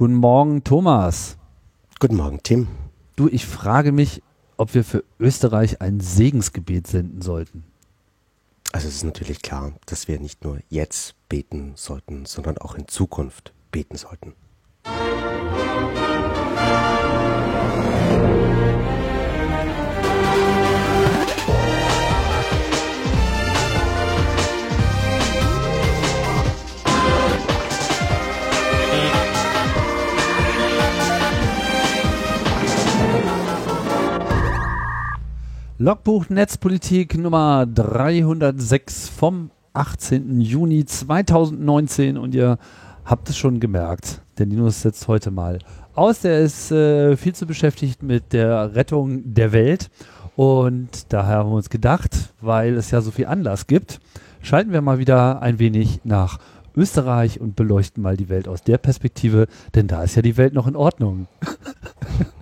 Guten Morgen, Thomas. Guten Morgen, Tim. Du, ich frage mich, ob wir für Österreich ein Segensgebet senden sollten. Also es ist natürlich klar, dass wir nicht nur jetzt beten sollten, sondern auch in Zukunft beten sollten. Logbuch Netzpolitik Nummer 306 vom 18. Juni 2019 und ihr habt es schon gemerkt, der Linus setzt heute mal aus. Der ist äh, viel zu beschäftigt mit der Rettung der Welt und daher haben wir uns gedacht, weil es ja so viel Anlass gibt, schalten wir mal wieder ein wenig nach Österreich und beleuchten mal die Welt aus der Perspektive, denn da ist ja die Welt noch in Ordnung.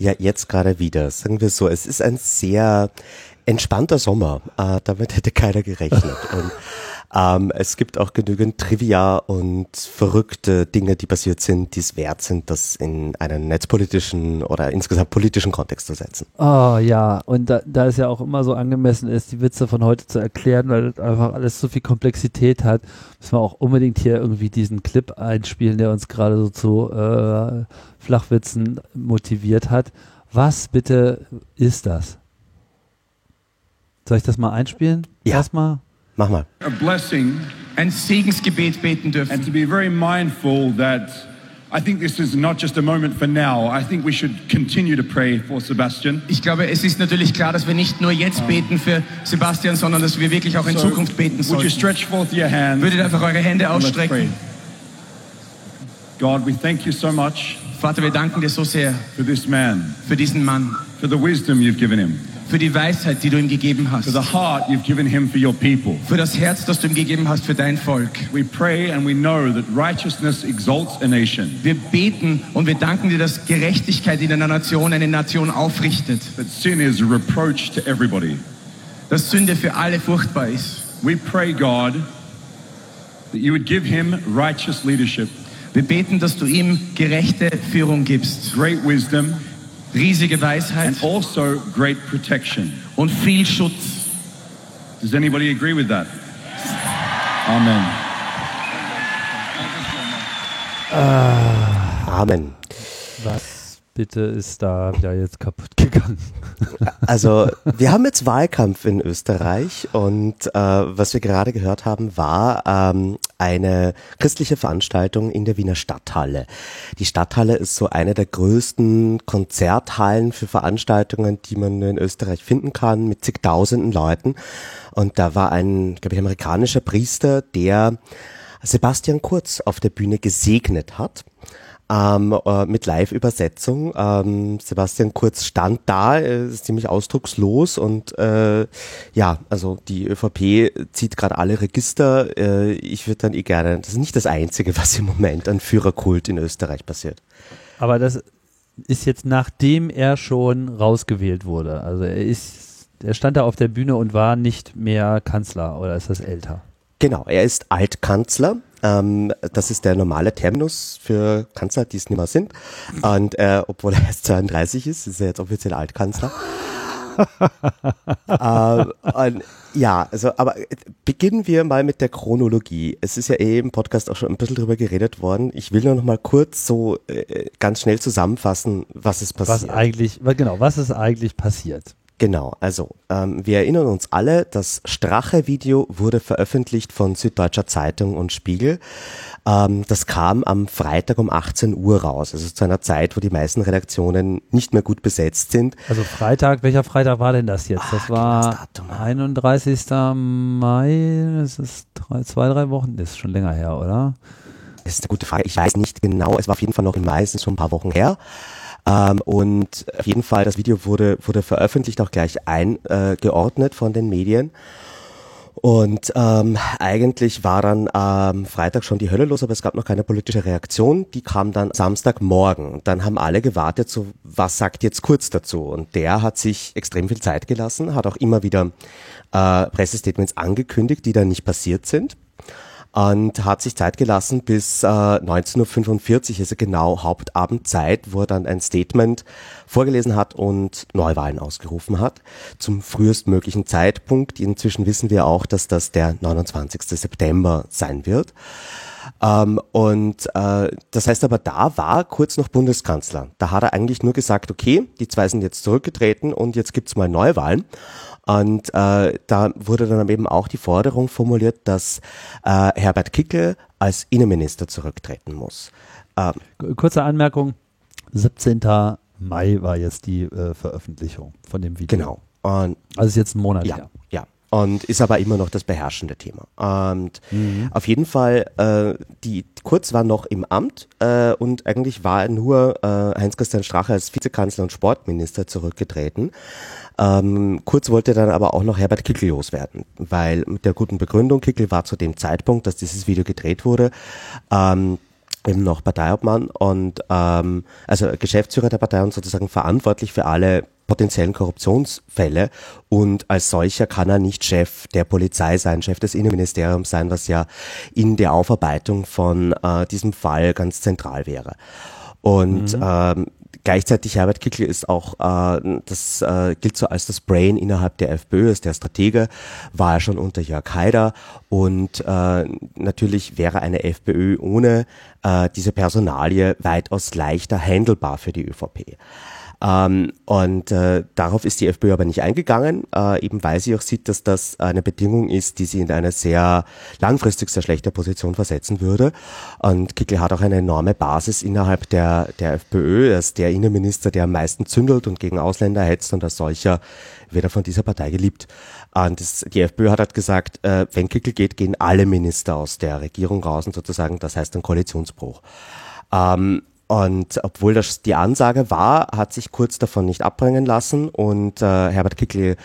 Ja, jetzt gerade wieder. Sagen wir so, es ist ein sehr entspannter Sommer. Äh, damit hätte keiner gerechnet. Und ähm, es gibt auch genügend Trivia und verrückte Dinge, die passiert sind, die es wert sind, das in einen netzpolitischen oder insgesamt politischen Kontext zu setzen. Oh ja, und da, da es ja auch immer so angemessen ist, die Witze von heute zu erklären, weil das einfach alles so viel Komplexität hat, müssen wir auch unbedingt hier irgendwie diesen Clip einspielen, der uns gerade so zu äh, Flachwitzen motiviert hat. Was bitte ist das? Soll ich das mal einspielen? Ja. Erstmal? Mach mal. a blessing ein Segensgebet beten dürfen. and to be very mindful that I think this is not just a moment for now. I think we should continue to pray for Sebastian. Ich glaube, es ist natürlich klar, dass wir nicht nur jetzt beten für Sebastian, sondern dass wir wirklich auch in So, Zukunft beten Would you sollten. stretch forth your hands? Würdet einfach eure Hände ausstrecken. God, we thank you so much Vater, wir danken dir so sehr for this man, für diesen Mann, for the wisdom you've given him, für die Weisheit, die du ihm gegeben for hast, the heart you've given him for your people. für das Herz, das du ihm gegeben hast für dein Volk. We pray and we know that righteousness exalts a nation, Wir beten und wir danken dir, dass Gerechtigkeit in einer Nation eine Nation aufrichtet, that sin is a reproach to everybody. dass Sünde für alle furchtbar ist. We pray, God, that you would give him righteous leadership, Wir beten, dass du ihm gerechte Führung gibst, great wisdom, riesige Weisheit and also great protection. und viel Schutz. Does anybody agree with that? Amen. Ah, amen. Was bitte ist da wieder jetzt kaputt gegangen? Also wir haben jetzt Wahlkampf in Österreich und äh, was wir gerade gehört haben, war ähm, eine christliche Veranstaltung in der Wiener Stadthalle. Die Stadthalle ist so eine der größten Konzerthallen für Veranstaltungen, die man in Österreich finden kann, mit zigtausenden Leuten. Und da war ein, glaube ich, amerikanischer Priester, der Sebastian Kurz auf der Bühne gesegnet hat. Ähm, äh, mit Live-Übersetzung. Ähm, Sebastian Kurz stand da, äh, ist ziemlich ausdruckslos und äh, ja, also die ÖVP zieht gerade alle Register. Äh, ich würde dann eh gerne, das ist nicht das Einzige, was im Moment an Führerkult in Österreich passiert. Aber das ist jetzt nachdem er schon rausgewählt wurde. Also er ist, er stand da auf der Bühne und war nicht mehr Kanzler oder ist das älter? Genau, er ist Altkanzler. Ähm, das ist der normale Terminus für Kanzler, die es nicht mehr sind. Und äh, obwohl er erst 32 ist, ist er jetzt offiziell Altkanzler. äh, und, ja, also, aber äh, beginnen wir mal mit der Chronologie. Es ist ja eh im Podcast auch schon ein bisschen drüber geredet worden. Ich will nur noch mal kurz so äh, ganz schnell zusammenfassen, was ist passiert. Was eigentlich, genau, was ist eigentlich passiert? Genau, also ähm, wir erinnern uns alle, das Strache-Video wurde veröffentlicht von Süddeutscher Zeitung und Spiegel. Ähm, das kam am Freitag um 18 Uhr raus, also zu einer Zeit, wo die meisten Redaktionen nicht mehr gut besetzt sind. Also Freitag, welcher Freitag war denn das jetzt? Das Ah, war das Datum mal. 31. Mai, das ist drei, zwei, drei Wochen, das ist schon länger her, oder? Das ist eine gute Frage. Ich weiß nicht genau. Es war auf jeden Fall noch im Mai, es ist schon ein paar Wochen her. Ähm, und auf jeden Fall, das Video wurde, wurde veröffentlicht, auch gleich eingeordnet geordnet von den Medien. Und ähm, eigentlich war dann am Freitag schon die Hölle los, aber es gab noch keine politische Reaktion. Die kam dann Samstagmorgen. Und dann haben alle gewartet, so was sagt jetzt Kurz dazu? Und der hat sich extrem viel Zeit gelassen, hat auch immer wieder äh, Pressestatements angekündigt, die dann nicht passiert sind. Und hat sich Zeit gelassen bis äh, 19.45 Uhr, also genau Hauptabendzeit, wo er dann ein Statement vorgelesen hat und Neuwahlen ausgerufen hat zum frühestmöglichen Zeitpunkt. Inzwischen wissen wir auch, dass das der 29. September sein wird. Ähm, und äh, das heißt aber, da war kurz noch Bundeskanzler. Da hat er eigentlich nur gesagt, okay, die zwei sind jetzt zurückgetreten und jetzt gibt's mal Neuwahlen. Und äh, da wurde dann eben auch die Forderung formuliert, dass äh, Herbert Kickel als Innenminister zurücktreten muss. Ähm, Kurze Anmerkung, 17. Mai war jetzt die äh, Veröffentlichung von dem Video. Genau. Und also ist jetzt ein Monat ja, her. Ja, und ist aber immer noch das beherrschende Thema. Und mhm. auf jeden Fall, äh, die Kurz war noch im Amt äh, und eigentlich war nur äh, Heinz-Christian Strache als Vizekanzler und Sportminister zurückgetreten. Ähm, Kurz wollte dann aber auch noch Herbert Kickel loswerden, weil mit der guten Begründung, Kickel war zu dem Zeitpunkt, dass dieses Video gedreht wurde, ähm, eben noch Parteiobmann und ähm, also Geschäftsführer der Partei und sozusagen verantwortlich für alle potenziellen Korruptionsfälle und als solcher kann er nicht Chef der Polizei sein, Chef des Innenministeriums sein, was ja in der Aufarbeitung von äh, diesem Fall ganz zentral wäre. Und mhm. ähm, gleichzeitig Herbert Kickl ist auch, äh, das äh, gilt so als das Brain innerhalb der FPÖ, ist der Stratege, war er schon unter Jörg Haider und äh, natürlich wäre eine FPÖ ohne äh, diese Personalie weitaus leichter handelbar für die ÖVP. Ähm, und äh, darauf ist die FPÖ aber nicht eingegangen, äh, eben weil sie auch sieht, dass das eine Bedingung ist, die sie in eine sehr langfristig sehr schlechte Position versetzen würde. Und Kickl hat auch eine enorme Basis innerhalb der, der FPÖ. Er ist der Innenminister, der am meisten zündelt und gegen Ausländer hetzt und als solcher wird er von dieser Partei geliebt. Und das, die FPÖ hat halt gesagt, äh, wenn Kickl geht, gehen alle Minister aus der Regierung raus und sozusagen, das heißt ein Koalitionsbruch. Ähm, und obwohl das die Ansage war, hat sich Kurz davon nicht abbringen lassen. Und äh, Herbert Kickl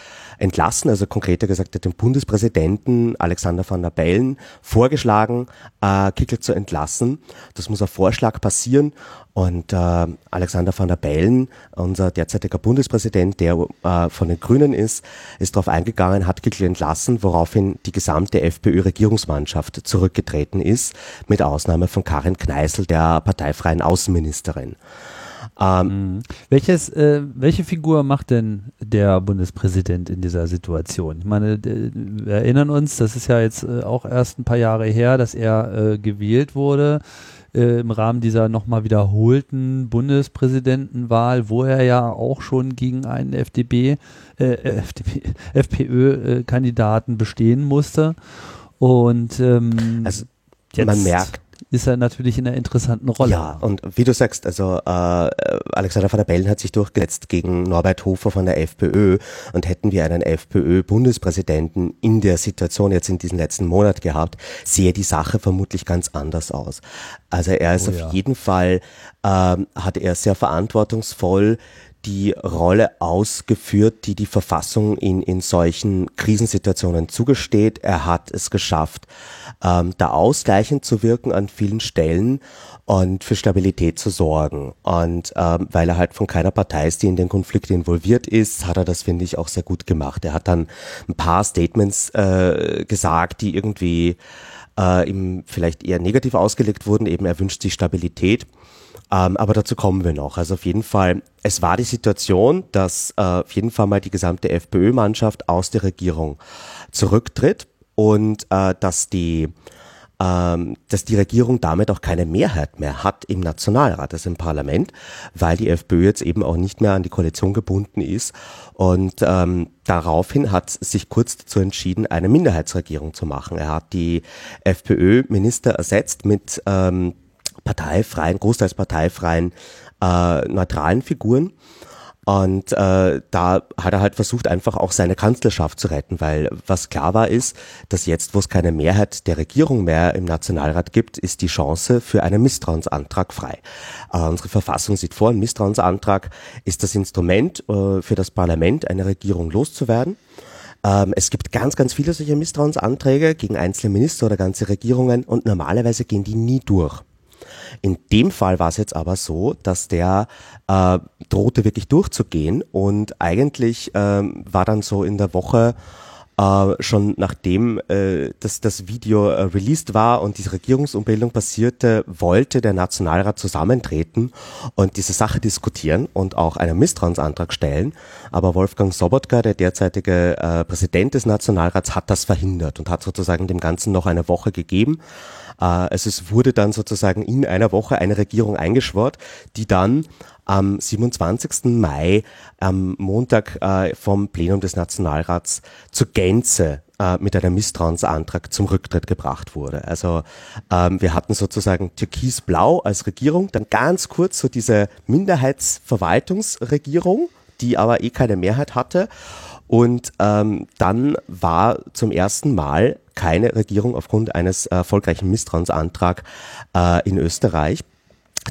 entlassen, also konkreter gesagt hat den Bundespräsidenten Alexander van der Bellen vorgeschlagen, äh, Kickl zu entlassen. Das muss auf Vorschlag passieren und äh, Alexander van der Bellen, unser derzeitiger Bundespräsident, der äh, von den Grünen ist, ist darauf eingegangen, hat Kickl entlassen, woraufhin die gesamte FPÖ-Regierungsmannschaft zurückgetreten ist, mit Ausnahme von Karin Kneißl, der parteifreien Außenministerin. Ähm, mhm. Welches, äh, welche Figur macht denn der Bundespräsident in dieser Situation? Ich meine, wir erinnern uns, das ist ja jetzt äh, auch erst ein paar Jahre her, dass er äh, gewählt wurde äh, im Rahmen dieser nochmal wiederholten Bundespräsidentenwahl, wo er ja auch schon gegen einen FDP, äh, FDP, FPÖ-Kandidaten bestehen musste. Und ähm, also man merkt, ist er natürlich in einer interessanten Rolle. Ja, und wie du sagst, also äh, Alexander van der Bellen hat sich durchgesetzt gegen Norbert Hofer von der FPÖ und hätten wir einen FPÖ-Bundespräsidenten in der Situation jetzt in diesem letzten Monat gehabt, sehe die Sache vermutlich ganz anders aus. Also er ist oh, auf ja. jeden Fall, ähm, hat er sehr verantwortungsvoll die Rolle ausgeführt, die die Verfassung in, in solchen Krisensituationen zugesteht. Er hat es geschafft, ähm, da ausgleichend zu wirken an vielen Stellen und für Stabilität zu sorgen. Und ähm, weil er halt von keiner Partei ist, die in den Konflikt involviert ist, hat er das, finde ich, auch sehr gut gemacht. Er hat dann ein paar Statements äh, gesagt, die irgendwie äh, ihm vielleicht eher negativ ausgelegt wurden. Eben er wünscht sich Stabilität. Ähm, aber dazu kommen wir noch. Also auf jeden Fall, es war die Situation, dass äh, auf jeden Fall mal die gesamte FPÖ-Mannschaft aus der Regierung zurücktritt und äh, dass die ähm, dass die Regierung damit auch keine Mehrheit mehr hat im Nationalrat, also im Parlament, weil die FPÖ jetzt eben auch nicht mehr an die Koalition gebunden ist. Und ähm, daraufhin hat sich kurz dazu entschieden, eine Minderheitsregierung zu machen. Er hat die FPÖ-Minister ersetzt mit ähm, parteifreien, großteils parteifreien, äh, neutralen Figuren. Und äh, da hat er halt versucht, einfach auch seine Kanzlerschaft zu retten, weil was klar war ist, dass jetzt, wo es keine Mehrheit der Regierung mehr im Nationalrat gibt, ist die Chance für einen Misstrauensantrag frei. Äh, unsere Verfassung sieht vor, ein Misstrauensantrag ist das Instrument äh, für das Parlament, eine Regierung loszuwerden. Ähm, es gibt ganz, ganz viele solche Misstrauensanträge gegen einzelne Minister oder ganze Regierungen und normalerweise gehen die nie durch. In dem Fall war es jetzt aber so, dass der äh, drohte wirklich durchzugehen und eigentlich ähm, war dann so in der Woche äh, schon nachdem äh, das, das Video äh, released war und diese Regierungsumbildung passierte, wollte der Nationalrat zusammentreten und diese Sache diskutieren und auch einen Misstrauensantrag stellen. Aber Wolfgang Sobotka, der derzeitige äh, Präsident des Nationalrats, hat das verhindert und hat sozusagen dem Ganzen noch eine Woche gegeben. Äh, also es wurde dann sozusagen in einer Woche eine Regierung eingeschwort, die dann am 27. Mai am Montag äh, vom Plenum des Nationalrats zur Gänze äh, mit einem Misstrauensantrag zum Rücktritt gebracht wurde. Also ähm, wir hatten sozusagen Türkis-Blau als Regierung, dann ganz kurz so diese Minderheitsverwaltungsregierung, die aber eh keine Mehrheit hatte. Und ähm, dann war zum ersten Mal keine Regierung aufgrund eines erfolgreichen Misstrauensantrags äh, in Österreich.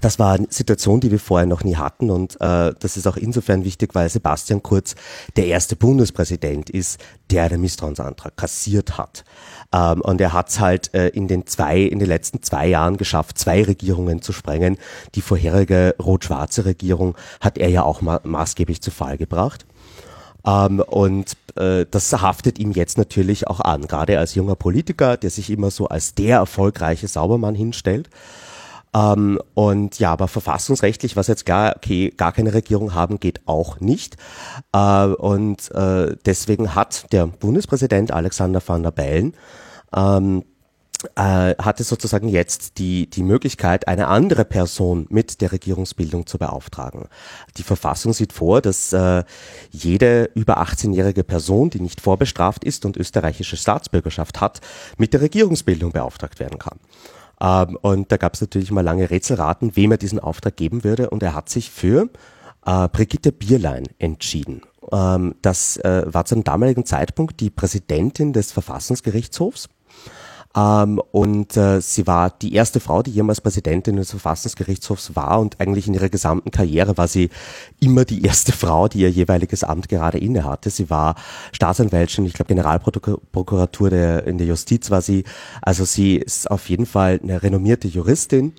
Das war eine Situation, die wir vorher noch nie hatten und äh, das ist auch insofern wichtig, weil Sebastian Kurz der erste Bundespräsident ist, der den Misstrauensantrag kassiert hat. Ähm, und er hat es halt äh, in den zwei, in den letzten zwei Jahren geschafft, zwei Regierungen zu sprengen. Die vorherige rot-schwarze Regierung hat er ja auch ma maßgeblich zu Fall gebracht. Ähm, und äh, das haftet ihm jetzt natürlich auch an, gerade als junger Politiker, der sich immer so als der erfolgreiche Saubermann hinstellt. Ähm, und ja, aber verfassungsrechtlich, was jetzt gar, okay, gar keine Regierung haben, geht auch nicht. Äh, und äh, deswegen hat der Bundespräsident Alexander van der Bellen ähm, äh, hatte sozusagen jetzt die, die Möglichkeit, eine andere Person mit der Regierungsbildung zu beauftragen. Die Verfassung sieht vor, dass äh, jede über 18-jährige Person, die nicht vorbestraft ist und österreichische Staatsbürgerschaft hat, mit der Regierungsbildung beauftragt werden kann. Ähm, und da gab es natürlich mal lange Rätselraten, wem er diesen Auftrag geben würde. Und er hat sich für äh, Brigitte Bierlein entschieden. Ähm, das äh, war zu einem damaligen Zeitpunkt die Präsidentin des Verfassungsgerichtshofs ähm, und äh, sie war die erste Frau, die jemals Präsidentin des Verfassungsgerichtshofs war und eigentlich in ihrer gesamten Karriere war sie immer die erste Frau, die ihr jeweiliges Amt gerade inne hatte. Sie war Staatsanwältin, ich glaube Generalprokuratur der, in der Justiz war sie. Also sie ist auf jeden Fall eine renommierte Juristin.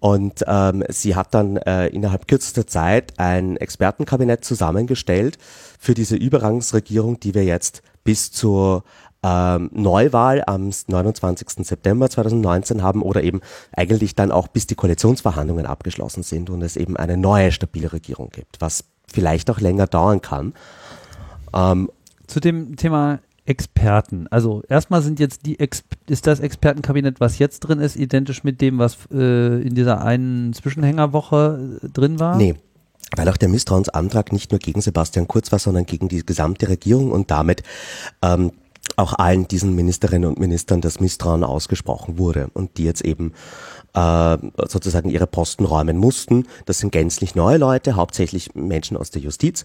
Und ähm, sie hat dann äh, innerhalb kürzester Zeit ein Expertenkabinett zusammengestellt für diese Übergangsregierung, die wir jetzt bis zur ähm, Neuwahl am 29. September 2019 haben oder eben eigentlich dann auch bis die Koalitionsverhandlungen abgeschlossen sind und es eben eine neue stabile Regierung gibt, was vielleicht auch länger dauern kann. Ähm, Zu dem Thema Experten. Also erstmal sind jetzt die Ex ist das Expertenkabinett, was jetzt drin ist, identisch mit dem, was äh, in dieser einen Zwischenhängerwoche äh, drin war? Nee weil auch der Misstrauensantrag nicht nur gegen Sebastian Kurz war, sondern gegen die gesamte Regierung und damit ähm, auch allen diesen Ministerinnen und Ministern das Misstrauen ausgesprochen wurde und die jetzt eben äh, sozusagen ihre Posten räumen mussten. Das sind gänzlich neue Leute, hauptsächlich Menschen aus der Justiz.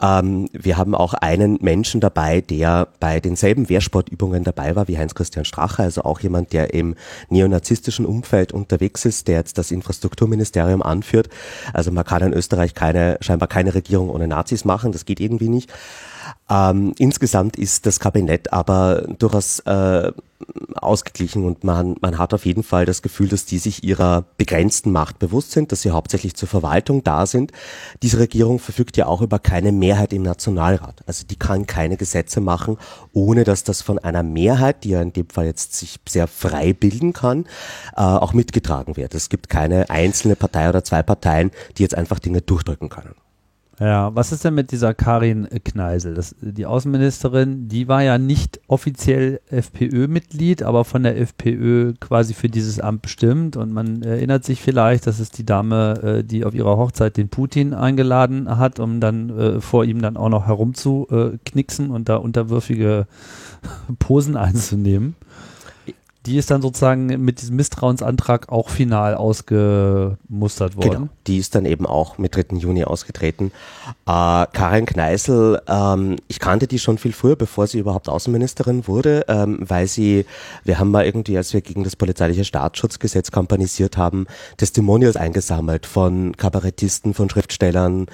Ähm, wir haben auch einen Menschen dabei, der bei denselben Wehrsportübungen dabei war wie Heinz-Christian Strache, also auch jemand, der im neonazistischen Umfeld unterwegs ist, der jetzt das Infrastrukturministerium anführt. Also man kann in Österreich keine, scheinbar keine Regierung ohne Nazis machen, das geht irgendwie nicht. Ähm, insgesamt ist das Kabinett aber durchaus äh, ausgeglichen und man, man hat auf jeden Fall das Gefühl, dass die sich ihrer begrenzten Macht bewusst sind, dass sie hauptsächlich zur Verwaltung da sind. Diese Regierung verfügt ja auch über keine Mehrheit im Nationalrat. Also die kann keine Gesetze machen, ohne dass das von einer Mehrheit, die ja in dem Fall jetzt sich sehr frei bilden kann, äh, auch mitgetragen wird. Es gibt keine einzelne Partei oder zwei Parteien, die jetzt einfach Dinge durchdrücken können. Ja, was ist denn mit dieser Karin Kneisel? Das, die Außenministerin, die war ja nicht offiziell FPÖ-Mitglied, aber von der FPÖ quasi für dieses Amt bestimmt. Und man erinnert sich vielleicht, dass es die Dame, äh, die auf ihrer Hochzeit den Putin eingeladen hat, um dann äh, vor ihm dann auch noch herumzuknicksen und da unterwürfige Posen einzunehmen die ist dann sozusagen mit diesem Misstrauensantrag auch final ausgemustert worden. Genau, die ist dann eben auch mit 3. Juni ausgetreten. Äh, Karin Kneißl, ähm, ich kannte die schon viel früher, bevor sie überhaupt Außenministerin wurde, ähm, weil sie, wir haben mal irgendwie, als wir gegen das polizeiliche Staatsschutzgesetz kampanisiert haben, Testimonials eingesammelt von Kabarettisten, von Schriftstellern,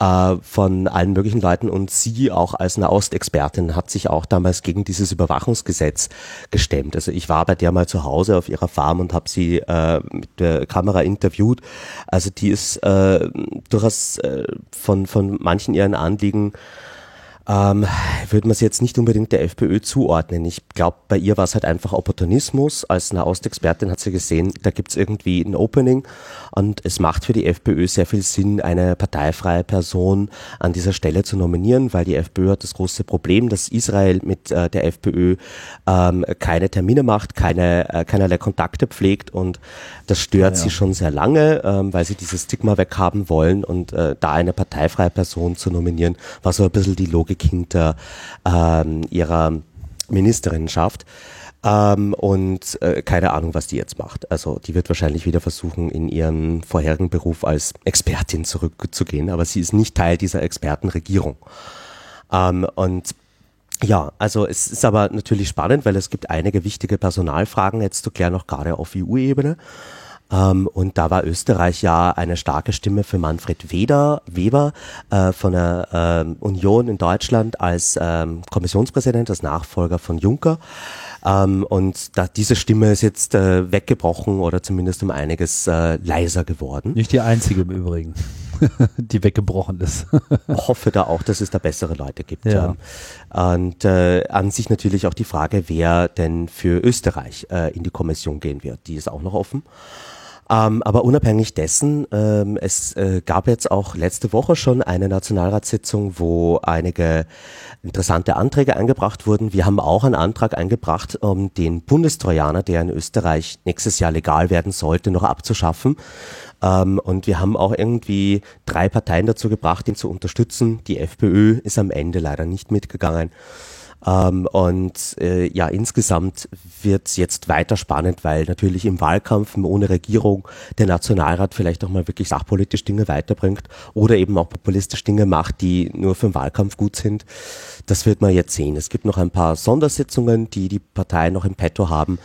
äh, von allen möglichen Leuten und sie auch als eine Ostexpertin hat sich auch damals gegen dieses Überwachungsgesetz gestemmt. Also ich war bei bei der mal zu Hause auf ihrer Farm und habe sie äh, mit der Kamera interviewt. Also die ist äh, durchaus äh, von, von manchen ihren Anliegen ähm, würde man sie jetzt nicht unbedingt der FPÖ zuordnen. Ich glaube, bei ihr war es halt einfach Opportunismus. Als Nahostexpertin hat sie gesehen, da gibt es irgendwie ein Opening und es macht für die FPÖ sehr viel Sinn, eine parteifreie Person an dieser Stelle zu nominieren, weil die FPÖ hat das große Problem, dass Israel mit äh, der FPÖ ähm, keine Termine macht, keine, äh, keinerlei Kontakte pflegt und das stört ja, ja. sie schon sehr lange, ähm, weil sie dieses Stigma weghaben wollen und äh, da eine parteifreie Person zu nominieren, war so ein bisschen die Logik hinter ähm, ihrer Ministerinnenschaft. Ähm, und äh, keine Ahnung, was die jetzt macht. Also die wird wahrscheinlich wieder versuchen, in ihren vorherigen Beruf als Expertin zurückzugehen, aber sie ist nicht Teil dieser Expertenregierung. Ähm, und ja, also es ist aber natürlich spannend, weil es gibt einige wichtige Personalfragen jetzt zu klären, auch gerade auf EU-Ebene. Ähm, und da war Österreich ja eine starke Stimme für Manfred Weder, Weber äh, von der ähm, Union in Deutschland als ähm, Kommissionspräsident, als Nachfolger von Juncker. Ähm, und da, diese Stimme ist jetzt äh, weggebrochen oder zumindest um einiges äh, leiser geworden. Nicht die einzige im Übrigen, die weggebrochen ist. hoffe da auch, dass es da bessere Leute gibt. Ja. Und äh, an sich natürlich auch die Frage, wer denn für Österreich äh, in die Kommission gehen wird. Die ist auch noch offen. Ähm, aber unabhängig dessen, ähm, es äh, gab jetzt auch letzte Woche schon eine Nationalratssitzung, wo einige interessante Anträge eingebracht wurden. Wir haben auch einen Antrag eingebracht, um den Bundestrojaner, der in Österreich nächstes Jahr legal werden sollte, noch abzuschaffen. Ähm, und wir haben auch irgendwie drei Parteien dazu gebracht, ihn zu unterstützen. Die FPÖ ist am Ende leider nicht mitgegangen. Ähm, und äh, ja, insgesamt wird es jetzt weiter spannend, weil natürlich im Wahlkampf ohne Regierung der Nationalrat vielleicht auch mal wirklich sachpolitisch Dinge weiterbringt oder eben auch populistisch Dinge macht, die nur für den Wahlkampf gut sind. Das wird man jetzt sehen. Es gibt noch ein paar Sondersitzungen, die die Parteien noch im Petto haben.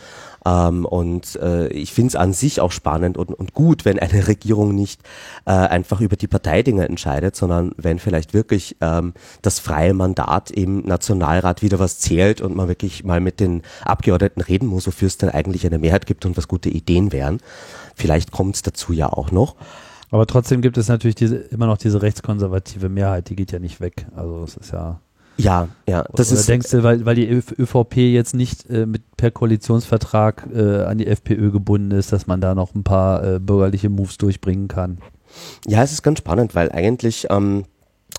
Ähm, und äh, ich finde es an sich auch spannend und, und gut, wenn eine Regierung nicht äh, einfach über die Parteidinge entscheidet, sondern wenn vielleicht wirklich ähm, das freie Mandat im Nationalrat wieder was zählt und man wirklich mal mit den Abgeordneten reden muss, wofür es dann eigentlich eine Mehrheit gibt und was gute Ideen wären. Vielleicht kommt es dazu ja auch noch. Aber trotzdem gibt es natürlich diese, immer noch diese rechtskonservative Mehrheit, die geht ja nicht weg. Also es ist ja ja, ja. Das Oder ist, denkst du, weil, weil die ÖVP jetzt nicht äh, mit per Koalitionsvertrag äh, an die FPÖ gebunden ist, dass man da noch ein paar äh, bürgerliche Moves durchbringen kann? Ja, es ist ganz spannend, weil eigentlich ähm,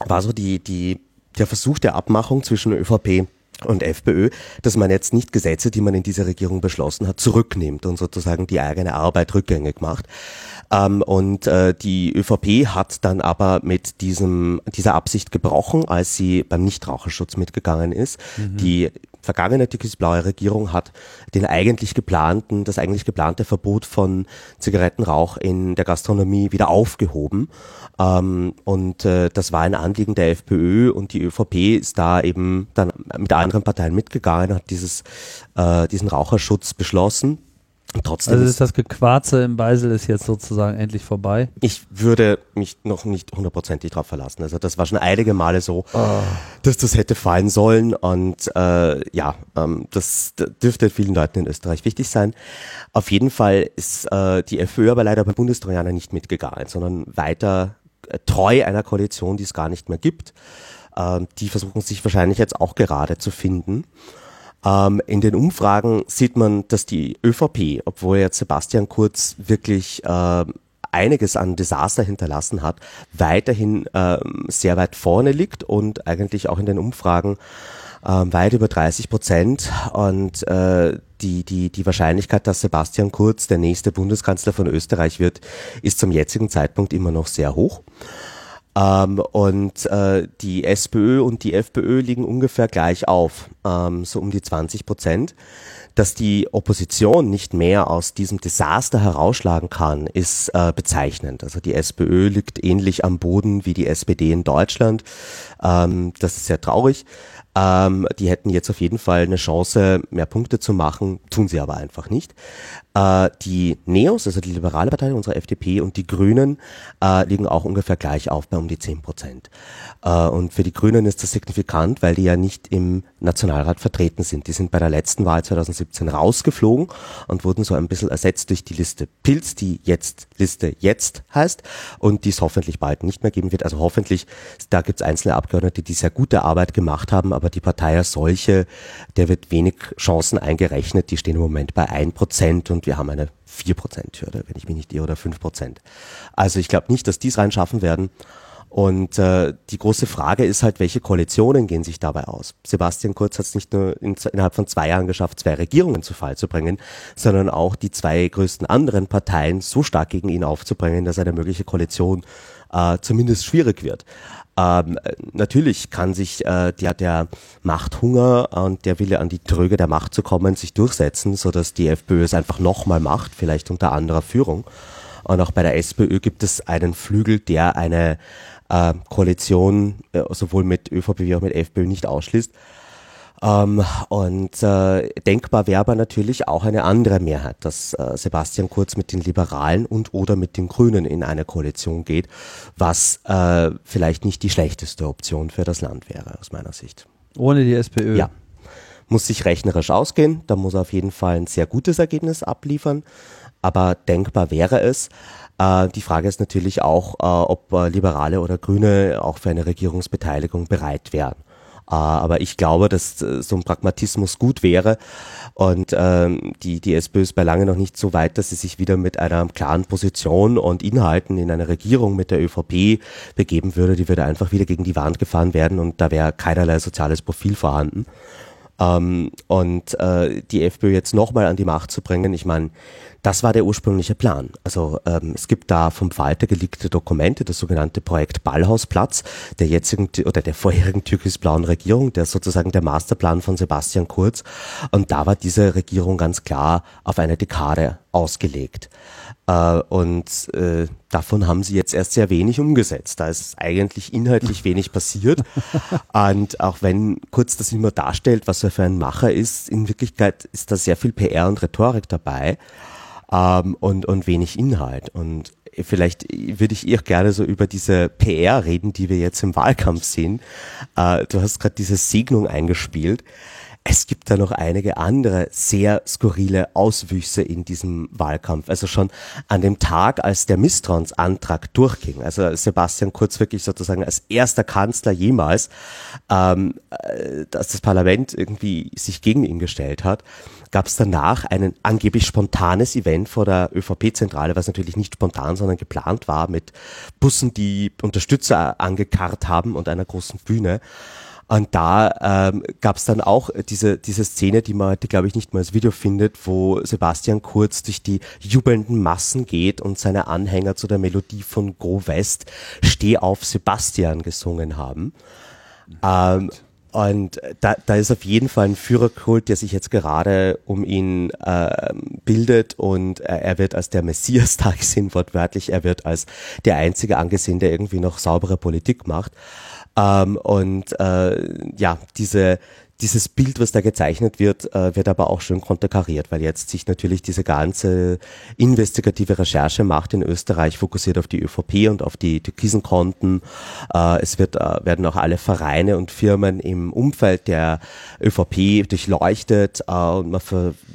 war so die, die, der Versuch der Abmachung zwischen ÖVP und FPÖ, dass man jetzt nicht Gesetze, die man in dieser Regierung beschlossen hat, zurücknimmt und sozusagen die eigene Arbeit rückgängig macht. Ähm, und äh, die ÖVP hat dann aber mit diesem, dieser Absicht gebrochen, als sie beim Nichtraucherschutz mitgegangen ist. Mhm. Die vergangene türkisblaue Regierung hat den eigentlich geplanten, das eigentlich geplante Verbot von Zigarettenrauch in der Gastronomie wieder aufgehoben. Ähm, und äh, das war ein Anliegen der FPÖ und die ÖVP ist da eben dann mit anderen Parteien mitgegangen, hat dieses, äh, diesen Raucherschutz beschlossen. Trotzdem also ist das Gequarze im Beisel ist jetzt sozusagen endlich vorbei? Ich würde mich noch nicht hundertprozentig drauf verlassen. Also das war schon einige Male so, oh. dass das hätte fallen sollen und äh, ja, ähm, das dürfte vielen Leuten in Österreich wichtig sein. Auf jeden Fall ist äh, die FÖ aber leider beim Bundestrojaner nicht mitgegangen, sondern weiter äh, treu einer Koalition, die es gar nicht mehr gibt. Ähm, die versuchen sich wahrscheinlich jetzt auch gerade zu finden. Ähm, in den Umfragen sieht man, dass die ÖVP, obwohl jetzt Sebastian Kurz wirklich äh, einiges an Desaster hinterlassen hat, weiterhin äh, sehr weit vorne liegt und eigentlich auch in den Umfragen äh, weit über 30 Prozent. Und äh, die, die, die Wahrscheinlichkeit, dass Sebastian Kurz der nächste Bundeskanzler von Österreich wird, ist zum jetzigen Zeitpunkt immer noch sehr hoch. Ähm, und äh, die SPÖ und die FPÖ liegen ungefähr gleich auf, ähm, so um die 20 Prozent. Dass die Opposition nicht mehr aus diesem Desaster herausschlagen kann, ist äh, bezeichnend. Also die SPÖ liegt ähnlich am Boden wie die SPD in Deutschland. Ähm, das ist sehr traurig. Ähm, die hätten jetzt auf jeden Fall eine Chance, mehr Punkte zu machen, tun sie aber einfach nicht. Äh, die Neos, also die liberale Partei, unsere FDP und die Grünen äh, liegen auch ungefähr gleich auf bei um die 10 Prozent. Äh, und für die Grünen ist das signifikant, weil die ja nicht im Nationalrat vertreten sind. Die sind bei der letzten Wahl 2017 2017 rausgeflogen und wurden so ein bisschen ersetzt durch die Liste Pilz, die jetzt Liste jetzt heißt und die es hoffentlich bald nicht mehr geben wird. Also hoffentlich, da gibt es einzelne Abgeordnete, die sehr gute Arbeit gemacht haben, aber die Partei als solche, der wird wenig Chancen eingerechnet. Die stehen im Moment bei ein Prozent und wir haben eine 4%-Hürde, wenn ich mich nicht irre, oder 5%. Also ich glaube nicht, dass die es reinschaffen werden. Und äh, die große Frage ist halt, welche Koalitionen gehen sich dabei aus? Sebastian Kurz hat es nicht nur in, innerhalb von zwei Jahren geschafft, zwei Regierungen zu Fall zu bringen, sondern auch die zwei größten anderen Parteien so stark gegen ihn aufzubringen, dass eine mögliche Koalition äh, zumindest schwierig wird. Ähm, natürlich kann sich äh, der, der Machthunger und der Wille an die Tröge der Macht zu kommen sich durchsetzen, so dass die FPÖ es einfach nochmal macht, vielleicht unter anderer Führung. Und auch bei der SPÖ gibt es einen Flügel, der eine äh, Koalition äh, sowohl mit ÖVP wie auch mit FPÖ nicht ausschließt. Ähm, und äh, denkbar wäre aber natürlich auch eine andere Mehrheit, dass äh, Sebastian Kurz mit den Liberalen und oder mit den Grünen in eine Koalition geht, was äh, vielleicht nicht die schlechteste Option für das Land wäre, aus meiner Sicht. Ohne die SPÖ? Ja. Muss sich rechnerisch ausgehen, da muss er auf jeden Fall ein sehr gutes Ergebnis abliefern, aber denkbar wäre es. Äh, die Frage ist natürlich auch, äh, ob äh, Liberale oder Grüne auch für eine Regierungsbeteiligung bereit wären. Aber ich glaube, dass so ein Pragmatismus gut wäre und ähm, die, die SPÖ ist bei lange noch nicht so weit, dass sie sich wieder mit einer klaren Position und Inhalten in eine Regierung mit der ÖVP begeben würde. Die würde einfach wieder gegen die Wand gefahren werden und da wäre keinerlei soziales Profil vorhanden. Ähm, und äh, die FPÖ jetzt nochmal an die Macht zu bringen, ich meine, das war der ursprüngliche Plan. Also ähm, es gibt da vom Falter geleakte Dokumente, das sogenannte Projekt Ballhausplatz der jetzigen oder der vorherigen türkis-blauen Regierung, der sozusagen der Masterplan von Sebastian Kurz. Und da war diese Regierung ganz klar auf eine Dekade ausgelegt. Äh, und äh, davon haben sie jetzt erst sehr wenig umgesetzt. Da ist eigentlich inhaltlich wenig passiert. und auch wenn Kurz das immer darstellt, was er für ein Macher ist, in Wirklichkeit ist da sehr viel PR und Rhetorik dabei ähm, und, und wenig Inhalt. Und vielleicht würde ich eher gerne so über diese PR reden, die wir jetzt im Wahlkampf sehen. Äh, du hast gerade diese Segnung eingespielt. Es gibt da noch einige andere sehr skurrile Auswüchse in diesem Wahlkampf. Also schon an dem Tag, als der Misstrauensantrag durchging, also Sebastian Kurz wirklich sozusagen als erster Kanzler jemals, ähm, äh, dass das Parlament irgendwie sich gegen ihn gestellt hat, gab es danach ein angeblich spontanes Event vor der ÖVP-Zentrale, was natürlich nicht spontan, sondern geplant war mit Bussen, die Unterstützer angekarrt haben und einer großen Bühne. Und da ähm, gab es dann auch diese, diese Szene, die man heute, glaube ich, nicht mal als Video findet, wo Sebastian Kurz durch die jubelnden Massen geht und seine Anhänger zu der Melodie von Go West Steh auf Sebastian gesungen haben. Ähm, und da, da ist auf jeden Fall ein Führerkult, der sich jetzt gerade um ihn äh, bildet und äh, er wird als der Messias da gesehen, wortwörtlich, er wird als der Einzige angesehen, der irgendwie noch saubere Politik macht. Ähm, und äh, ja, diese, dieses Bild, was da gezeichnet wird, äh, wird aber auch schön konterkariert, weil jetzt sich natürlich diese ganze investigative Recherche macht in Österreich, fokussiert auf die ÖVP und auf die türkisen Konten. Äh, es wird, äh, werden auch alle Vereine und Firmen im Umfeld der ÖVP durchleuchtet äh, und man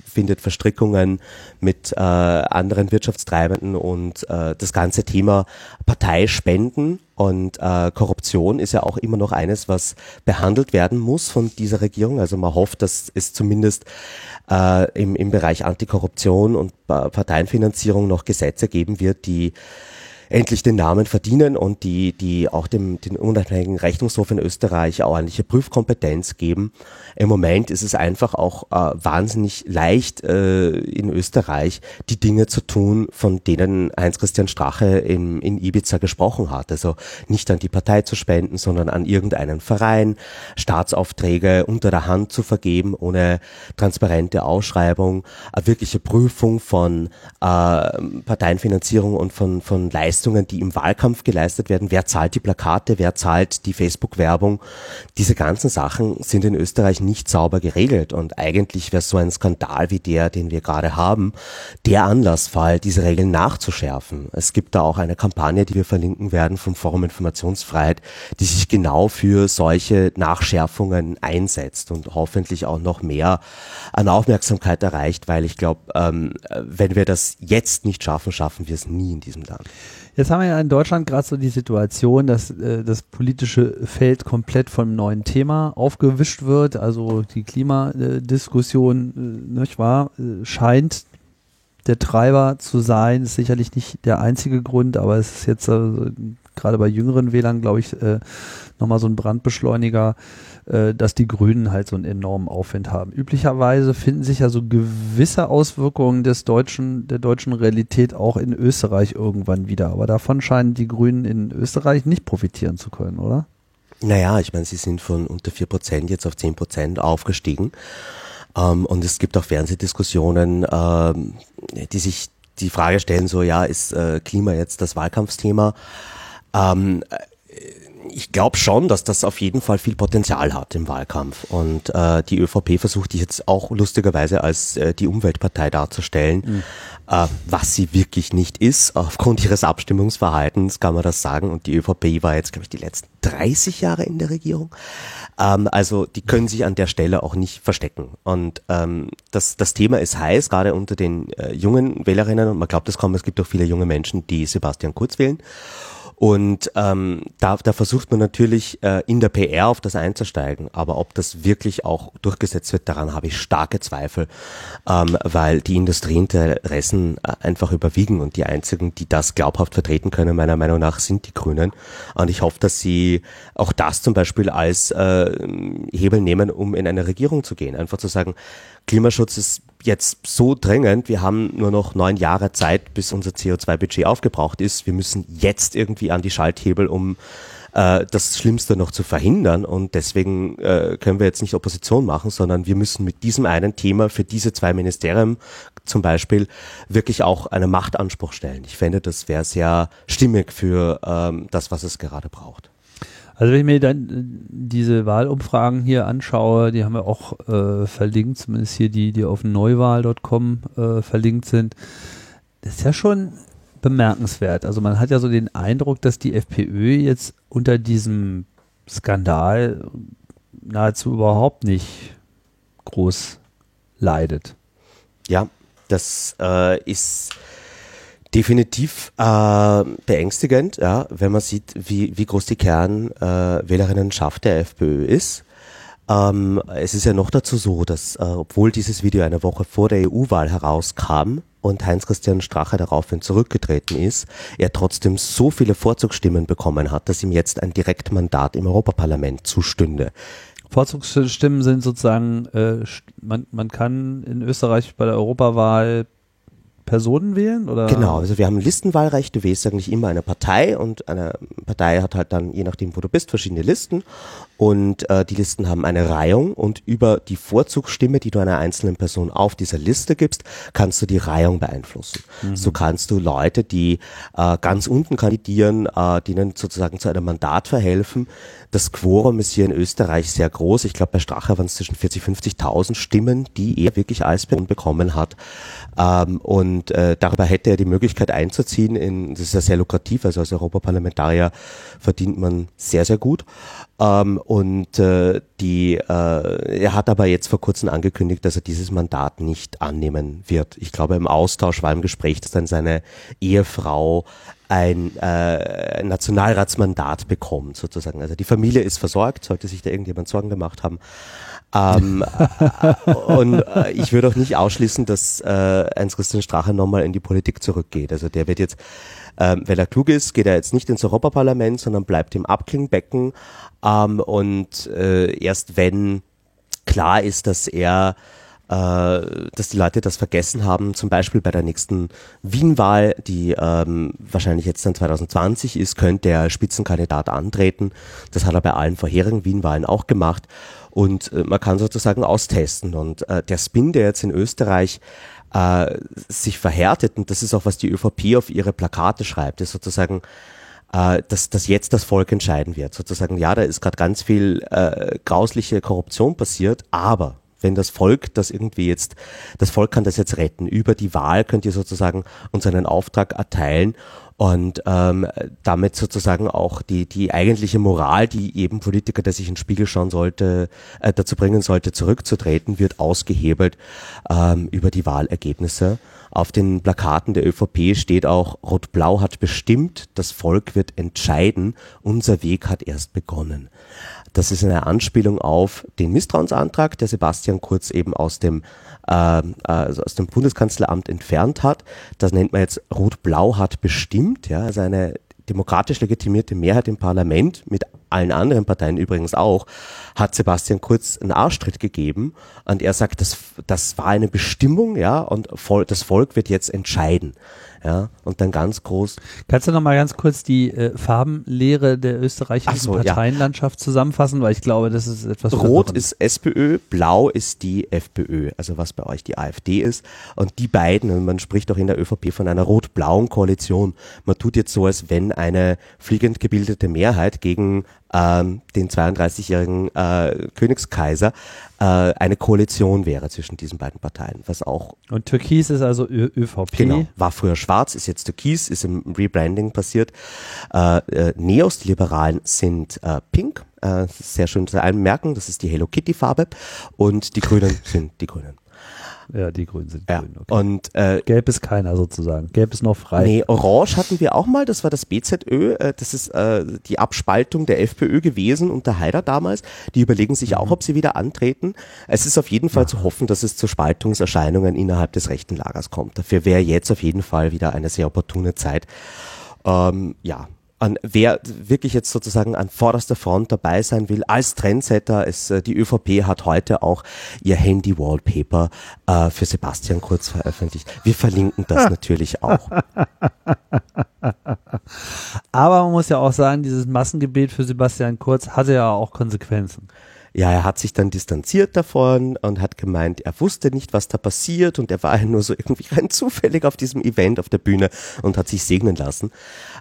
findet Verstrickungen mit äh, anderen Wirtschaftstreibenden und äh, das ganze Thema Parteispenden und äh, Korruption ist ja auch immer noch eines, was behandelt werden muss von dieser Regierung. Also man hofft, dass es zumindest äh, im, im Bereich Antikorruption und Parteienfinanzierung noch Gesetze geben wird, die endlich den Namen verdienen und die, die auch dem, den unabhängigen Rechnungshof in Österreich ordentliche Prüfkompetenz geben. Im Moment ist es einfach auch äh, wahnsinnig leicht äh, in Österreich die Dinge zu tun, von denen Heinz-Christian Strache in, in Ibiza gesprochen hat. Also nicht an die Partei zu spenden, sondern an irgendeinen Verein, Staatsaufträge unter der Hand zu vergeben, ohne transparente Ausschreibung, eine wirkliche Prüfung von äh, Parteienfinanzierung und von, von Leistungen Leistungen, die im Wahlkampf geleistet werden. Wer zahlt die Plakate? Wer zahlt die Facebook-Werbung? Diese ganzen Sachen sind in Österreich nicht sauber geregelt. Und eigentlich wäre so ein Skandal wie der, den wir gerade haben, der Anlassfall, diese Regeln nachzuschärfen. Es gibt da auch eine Kampagne, die wir verlinken werden vom Forum Informationsfreiheit, die sich genau für solche Nachschärfungen einsetzt und hoffentlich auch noch mehr an Aufmerksamkeit erreicht, weil ich glaube, ähm, wenn wir das jetzt nicht schaffen, schaffen wir es nie in diesem Land. Jetzt haben wir ja in Deutschland gerade so die Situation, dass äh, das politische Feld komplett vom neuen Thema aufgewischt wird. Also die Klimadiskussion, äh, nicht wahr, äh, scheint der Treiber zu sein. Ist sicherlich nicht der einzige Grund, aber es ist jetzt äh, gerade bei jüngeren Wählern, glaube ich, äh, nochmal so ein Brandbeschleuniger, äh, dass die Grünen halt so einen enormen Aufwind haben. Üblicherweise finden sich ja so gewisse Auswirkungen des deutschen, der deutschen Realität auch in Österreich irgendwann wieder. Aber davon scheinen die Grünen in Österreich nicht profitieren zu können, oder? Naja, ich meine, sie sind von unter vier Prozent jetzt auf zehn Prozent aufgestiegen. Ähm, und es gibt auch Fernsehdiskussionen, ähm, die sich die Frage stellen, so ja, ist äh, Klima jetzt das Wahlkampfthema? Ähm, ich glaube schon, dass das auf jeden Fall viel Potenzial hat im Wahlkampf. Und äh, die ÖVP versucht jetzt auch lustigerweise als äh, die Umweltpartei darzustellen, mhm. äh, was sie wirklich nicht ist. Aufgrund ihres Abstimmungsverhaltens kann man das sagen. Und die ÖVP war jetzt, glaube ich, die letzten 30 Jahre in der Regierung. Ähm, also die können sich an der Stelle auch nicht verstecken. Und ähm, das, das Thema ist heiß, gerade unter den äh, jungen Wählerinnen. Und man glaubt es kaum, es gibt auch viele junge Menschen, die Sebastian Kurz wählen. Und ähm, da, da versucht man natürlich äh, in der PR auf das einzusteigen. Aber ob das wirklich auch durchgesetzt wird, daran habe ich starke Zweifel, ähm, weil die Industrieinteressen äh, einfach überwiegen und die einzigen, die das glaubhaft vertreten können, meiner Meinung nach, sind die Grünen. Und ich hoffe, dass sie auch das zum Beispiel als äh, Hebel nehmen, um in eine Regierung zu gehen. Einfach zu sagen, Klimaschutz ist jetzt so dringend, wir haben nur noch neun Jahre Zeit, bis unser CO2-Budget aufgebraucht ist. Wir müssen jetzt irgendwie an die Schalthebel, um äh, das Schlimmste noch zu verhindern. Und deswegen äh, können wir jetzt nicht Opposition machen, sondern wir müssen mit diesem einen Thema für diese zwei Ministerien zum Beispiel wirklich auch einen Machtanspruch stellen. Ich fände, das wäre sehr stimmig für ähm, das, was es gerade braucht. Also wenn ich mir dann äh, diese Wahlumfragen hier anschaue, die haben wir auch äh, verlinkt, zumindest hier die, die auf neuwahl.com äh, verlinkt sind, das ist ja schon bemerkenswert. Also man hat ja so den Eindruck, dass die FPÖ jetzt unter diesem Skandal nahezu überhaupt nicht groß leidet. Ja, das äh, ist definitiv äh, beängstigend, ja, wenn man sieht, wie, wie groß die Kernwählerinnenschaft äh, der FPÖ ist. Ähm, es ist ja noch dazu so, dass äh, obwohl dieses Video eine Woche vor der EU-Wahl herauskam und Heinz-Christian Strache daraufhin zurückgetreten ist, er trotzdem so viele Vorzugsstimmen bekommen hat, dass ihm jetzt ein Direktmandat im Europaparlament zustünde. Vorzugsstimmen sind sozusagen, äh, man, man kann in Österreich bei der Europawahl Personen wählen? Oder? Genau, also wir haben Listenwahlrecht, du wählst eigentlich immer eine Partei und eine Partei hat halt dann, je nachdem wo du bist, verschiedene Listen und äh, die Listen haben eine Reihung und über die Vorzugsstimme, die du einer einzelnen Person auf dieser Liste gibst, kannst du die Reihung beeinflussen. Mhm. So kannst du Leute, die äh, ganz unten kandidieren, äh, denen sozusagen zu einem Mandat verhelfen. Das Quorum ist hier in Österreich sehr groß. Ich glaube, bei Strache waren es zwischen 40 50.000 Stimmen, die er wirklich als Person bekommen hat. Ähm, und äh, darüber hätte er die Möglichkeit einzuziehen. In, das ist ja sehr lukrativ. Also als Europaparlamentarier verdient man sehr, sehr gut. Ähm, und äh, die, äh, er hat aber jetzt vor kurzem angekündigt, dass er dieses Mandat nicht annehmen wird. Ich glaube, im Austausch war im Gespräch, dass dann seine Ehefrau ein äh, Nationalratsmandat bekommt, sozusagen. Also die Familie ist versorgt, sollte sich da irgendjemand Sorgen gemacht haben. Ähm, äh, und äh, ich würde auch nicht ausschließen, dass äh, Heinz-Christian Strache nochmal in die Politik zurückgeht. Also der wird jetzt, ähm, wenn er klug ist, geht er jetzt nicht ins Europaparlament, sondern bleibt im Abklingbecken. Ähm, und äh, erst wenn klar ist, dass er dass die Leute das vergessen haben, zum Beispiel bei der nächsten Wien-Wahl, die ähm, wahrscheinlich jetzt dann 2020 ist, könnte er Spitzenkandidat antreten. Das hat er bei allen vorherigen Wien-Wahlen auch gemacht. Und äh, man kann sozusagen austesten. Und äh, der Spin, der jetzt in Österreich äh, sich verhärtet, und das ist auch, was die ÖVP auf ihre Plakate schreibt, ist sozusagen, äh, dass, dass jetzt das Volk entscheiden wird. Sozusagen, ja, da ist gerade ganz viel äh, grausliche Korruption passiert, aber wenn das Volk das irgendwie jetzt, das Volk kann das jetzt retten. Über die Wahl könnt ihr sozusagen uns einen Auftrag erteilen und ähm, damit sozusagen auch die, die eigentliche Moral, die eben Politiker, der sich in den Spiegel schauen sollte, äh, dazu bringen sollte, zurückzutreten, wird ausgehebelt ähm, über die Wahlergebnisse. Auf den Plakaten der ÖVP steht auch, Rot-Blau hat bestimmt, das Volk wird entscheiden, unser Weg hat erst begonnen. Das ist eine Anspielung auf den Misstrauensantrag, der Sebastian Kurz eben aus dem, äh, also aus dem Bundeskanzleramt entfernt hat. Das nennt man jetzt Rot-Blau hat bestimmt, ja, also eine demokratisch legitimierte Mehrheit im Parlament, mit allen anderen Parteien übrigens auch, hat Sebastian Kurz einen Arschtritt gegeben und er sagt, das, das war eine Bestimmung, ja, und das Volk wird jetzt entscheiden. Ja, und dann ganz groß. Kannst du noch mal ganz kurz die äh, Farbenlehre der österreichischen so, Parteienlandschaft ja. zusammenfassen, weil ich glaube, das ist etwas Rot ist SPÖ, blau ist die FPÖ, also was bei euch die AfD ist und die beiden und man spricht auch in der ÖVP von einer rot-blauen Koalition. Man tut jetzt so, als wenn eine fliegend gebildete Mehrheit gegen ähm, den 32-jährigen äh, Königskaiser äh, eine Koalition wäre zwischen diesen beiden Parteien, was auch und Türkis ist also Ö ÖVP. Genau, war früher schwarz, ist jetzt Türkis, ist im Rebranding passiert. Äh, äh, Neos, die Liberalen, sind äh, pink, äh, sehr schön zu merken, das ist die Hello Kitty Farbe und die Grünen sind die Grünen. Ja, die Grünen sind ja. grün. Okay. Und äh, Gelb ist keiner sozusagen. Gelb ist noch frei. Nee, Orange hatten wir auch mal, das war das BZÖ, äh, das ist äh, die Abspaltung der FPÖ gewesen unter Haider damals. Die überlegen sich mhm. auch, ob sie wieder antreten. Es ist auf jeden Fall ja. zu hoffen, dass es zu Spaltungserscheinungen innerhalb des rechten Lagers kommt. Dafür wäre jetzt auf jeden Fall wieder eine sehr opportune Zeit. Ähm, ja, an wer wirklich jetzt sozusagen an vorderster Front dabei sein will als Trendsetter. Es, äh, die ÖVP hat heute auch ihr Handy-Wallpaper äh, für Sebastian Kurz veröffentlicht. Wir verlinken das natürlich auch. Aber man muss ja auch sagen, dieses Massengebet für Sebastian Kurz hatte ja auch Konsequenzen. Ja, er hat sich dann distanziert davon und hat gemeint, er wusste nicht, was da passiert und er war ja nur so irgendwie rein zufällig auf diesem Event auf der Bühne und hat sich segnen lassen.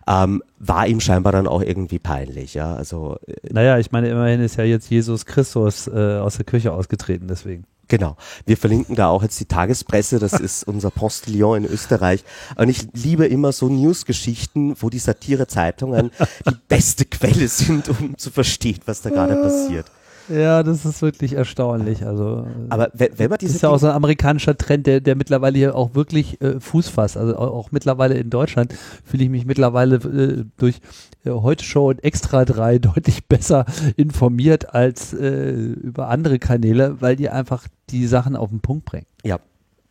Ähm, war ihm scheinbar dann auch irgendwie peinlich, ja. Also, äh, naja, ich meine, immerhin ist ja jetzt Jesus Christus äh, aus der Kirche ausgetreten, deswegen. Genau. Wir verlinken da auch jetzt die Tagespresse, das ist unser Postillon in Österreich. Und ich liebe immer so Newsgeschichten, wo die Satirezeitungen die beste Quelle sind, um zu verstehen, was da gerade passiert. Ja, das ist wirklich erstaunlich. Also, aber wenn, wenn man diese das ist ja auch so ein amerikanischer Trend, der, der mittlerweile hier auch wirklich äh, Fuß fasst. Also auch, auch mittlerweile in Deutschland fühle ich mich mittlerweile äh, durch äh, Heute Show und Extra 3 deutlich besser informiert als äh, über andere Kanäle, weil die einfach die Sachen auf den Punkt bringen. Ja,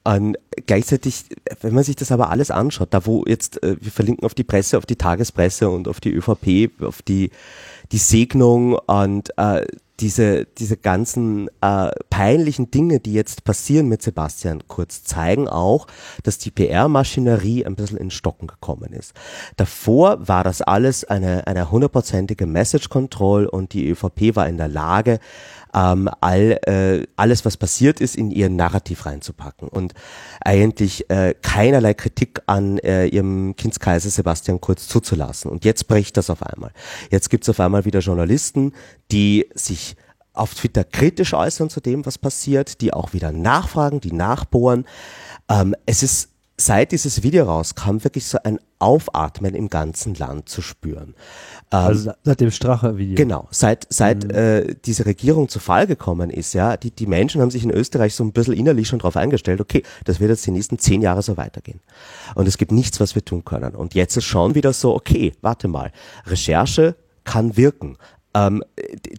und gleichzeitig, wenn man sich das aber alles anschaut, da wo jetzt, äh, wir verlinken auf die Presse, auf die Tagespresse und auf die ÖVP, auf die, die Segnung und äh, diese, diese ganzen äh, peinlichen Dinge, die jetzt passieren mit Sebastian Kurz, zeigen auch, dass die PR-Maschinerie ein bisschen in Stocken gekommen ist. Davor war das alles eine, eine hundertprozentige Message-Control und die ÖVP war in der Lage, ähm, all, äh, alles, was passiert ist, in ihren Narrativ reinzupacken und eigentlich äh, keinerlei Kritik an äh, ihrem Kindskaiser Sebastian Kurz zuzulassen. Und jetzt bricht das auf einmal. Jetzt gibt es auf einmal wieder Journalisten, die sich auf Twitter kritisch äußern zu dem, was passiert, die auch wieder nachfragen, die nachbohren. Ähm, es ist seit dieses Video rauskam, wirklich so ein Aufatmen im ganzen Land zu spüren. Ähm, also seit dem Strache-Video. Genau, seit, seit mhm. äh, diese Regierung zu Fall gekommen ist, ja, die, die Menschen haben sich in Österreich so ein bisschen innerlich schon darauf eingestellt, okay, das wird jetzt die nächsten zehn Jahre so weitergehen. Und es gibt nichts, was wir tun können. Und jetzt ist schon wieder so, okay, warte mal, Recherche kann wirken ähm,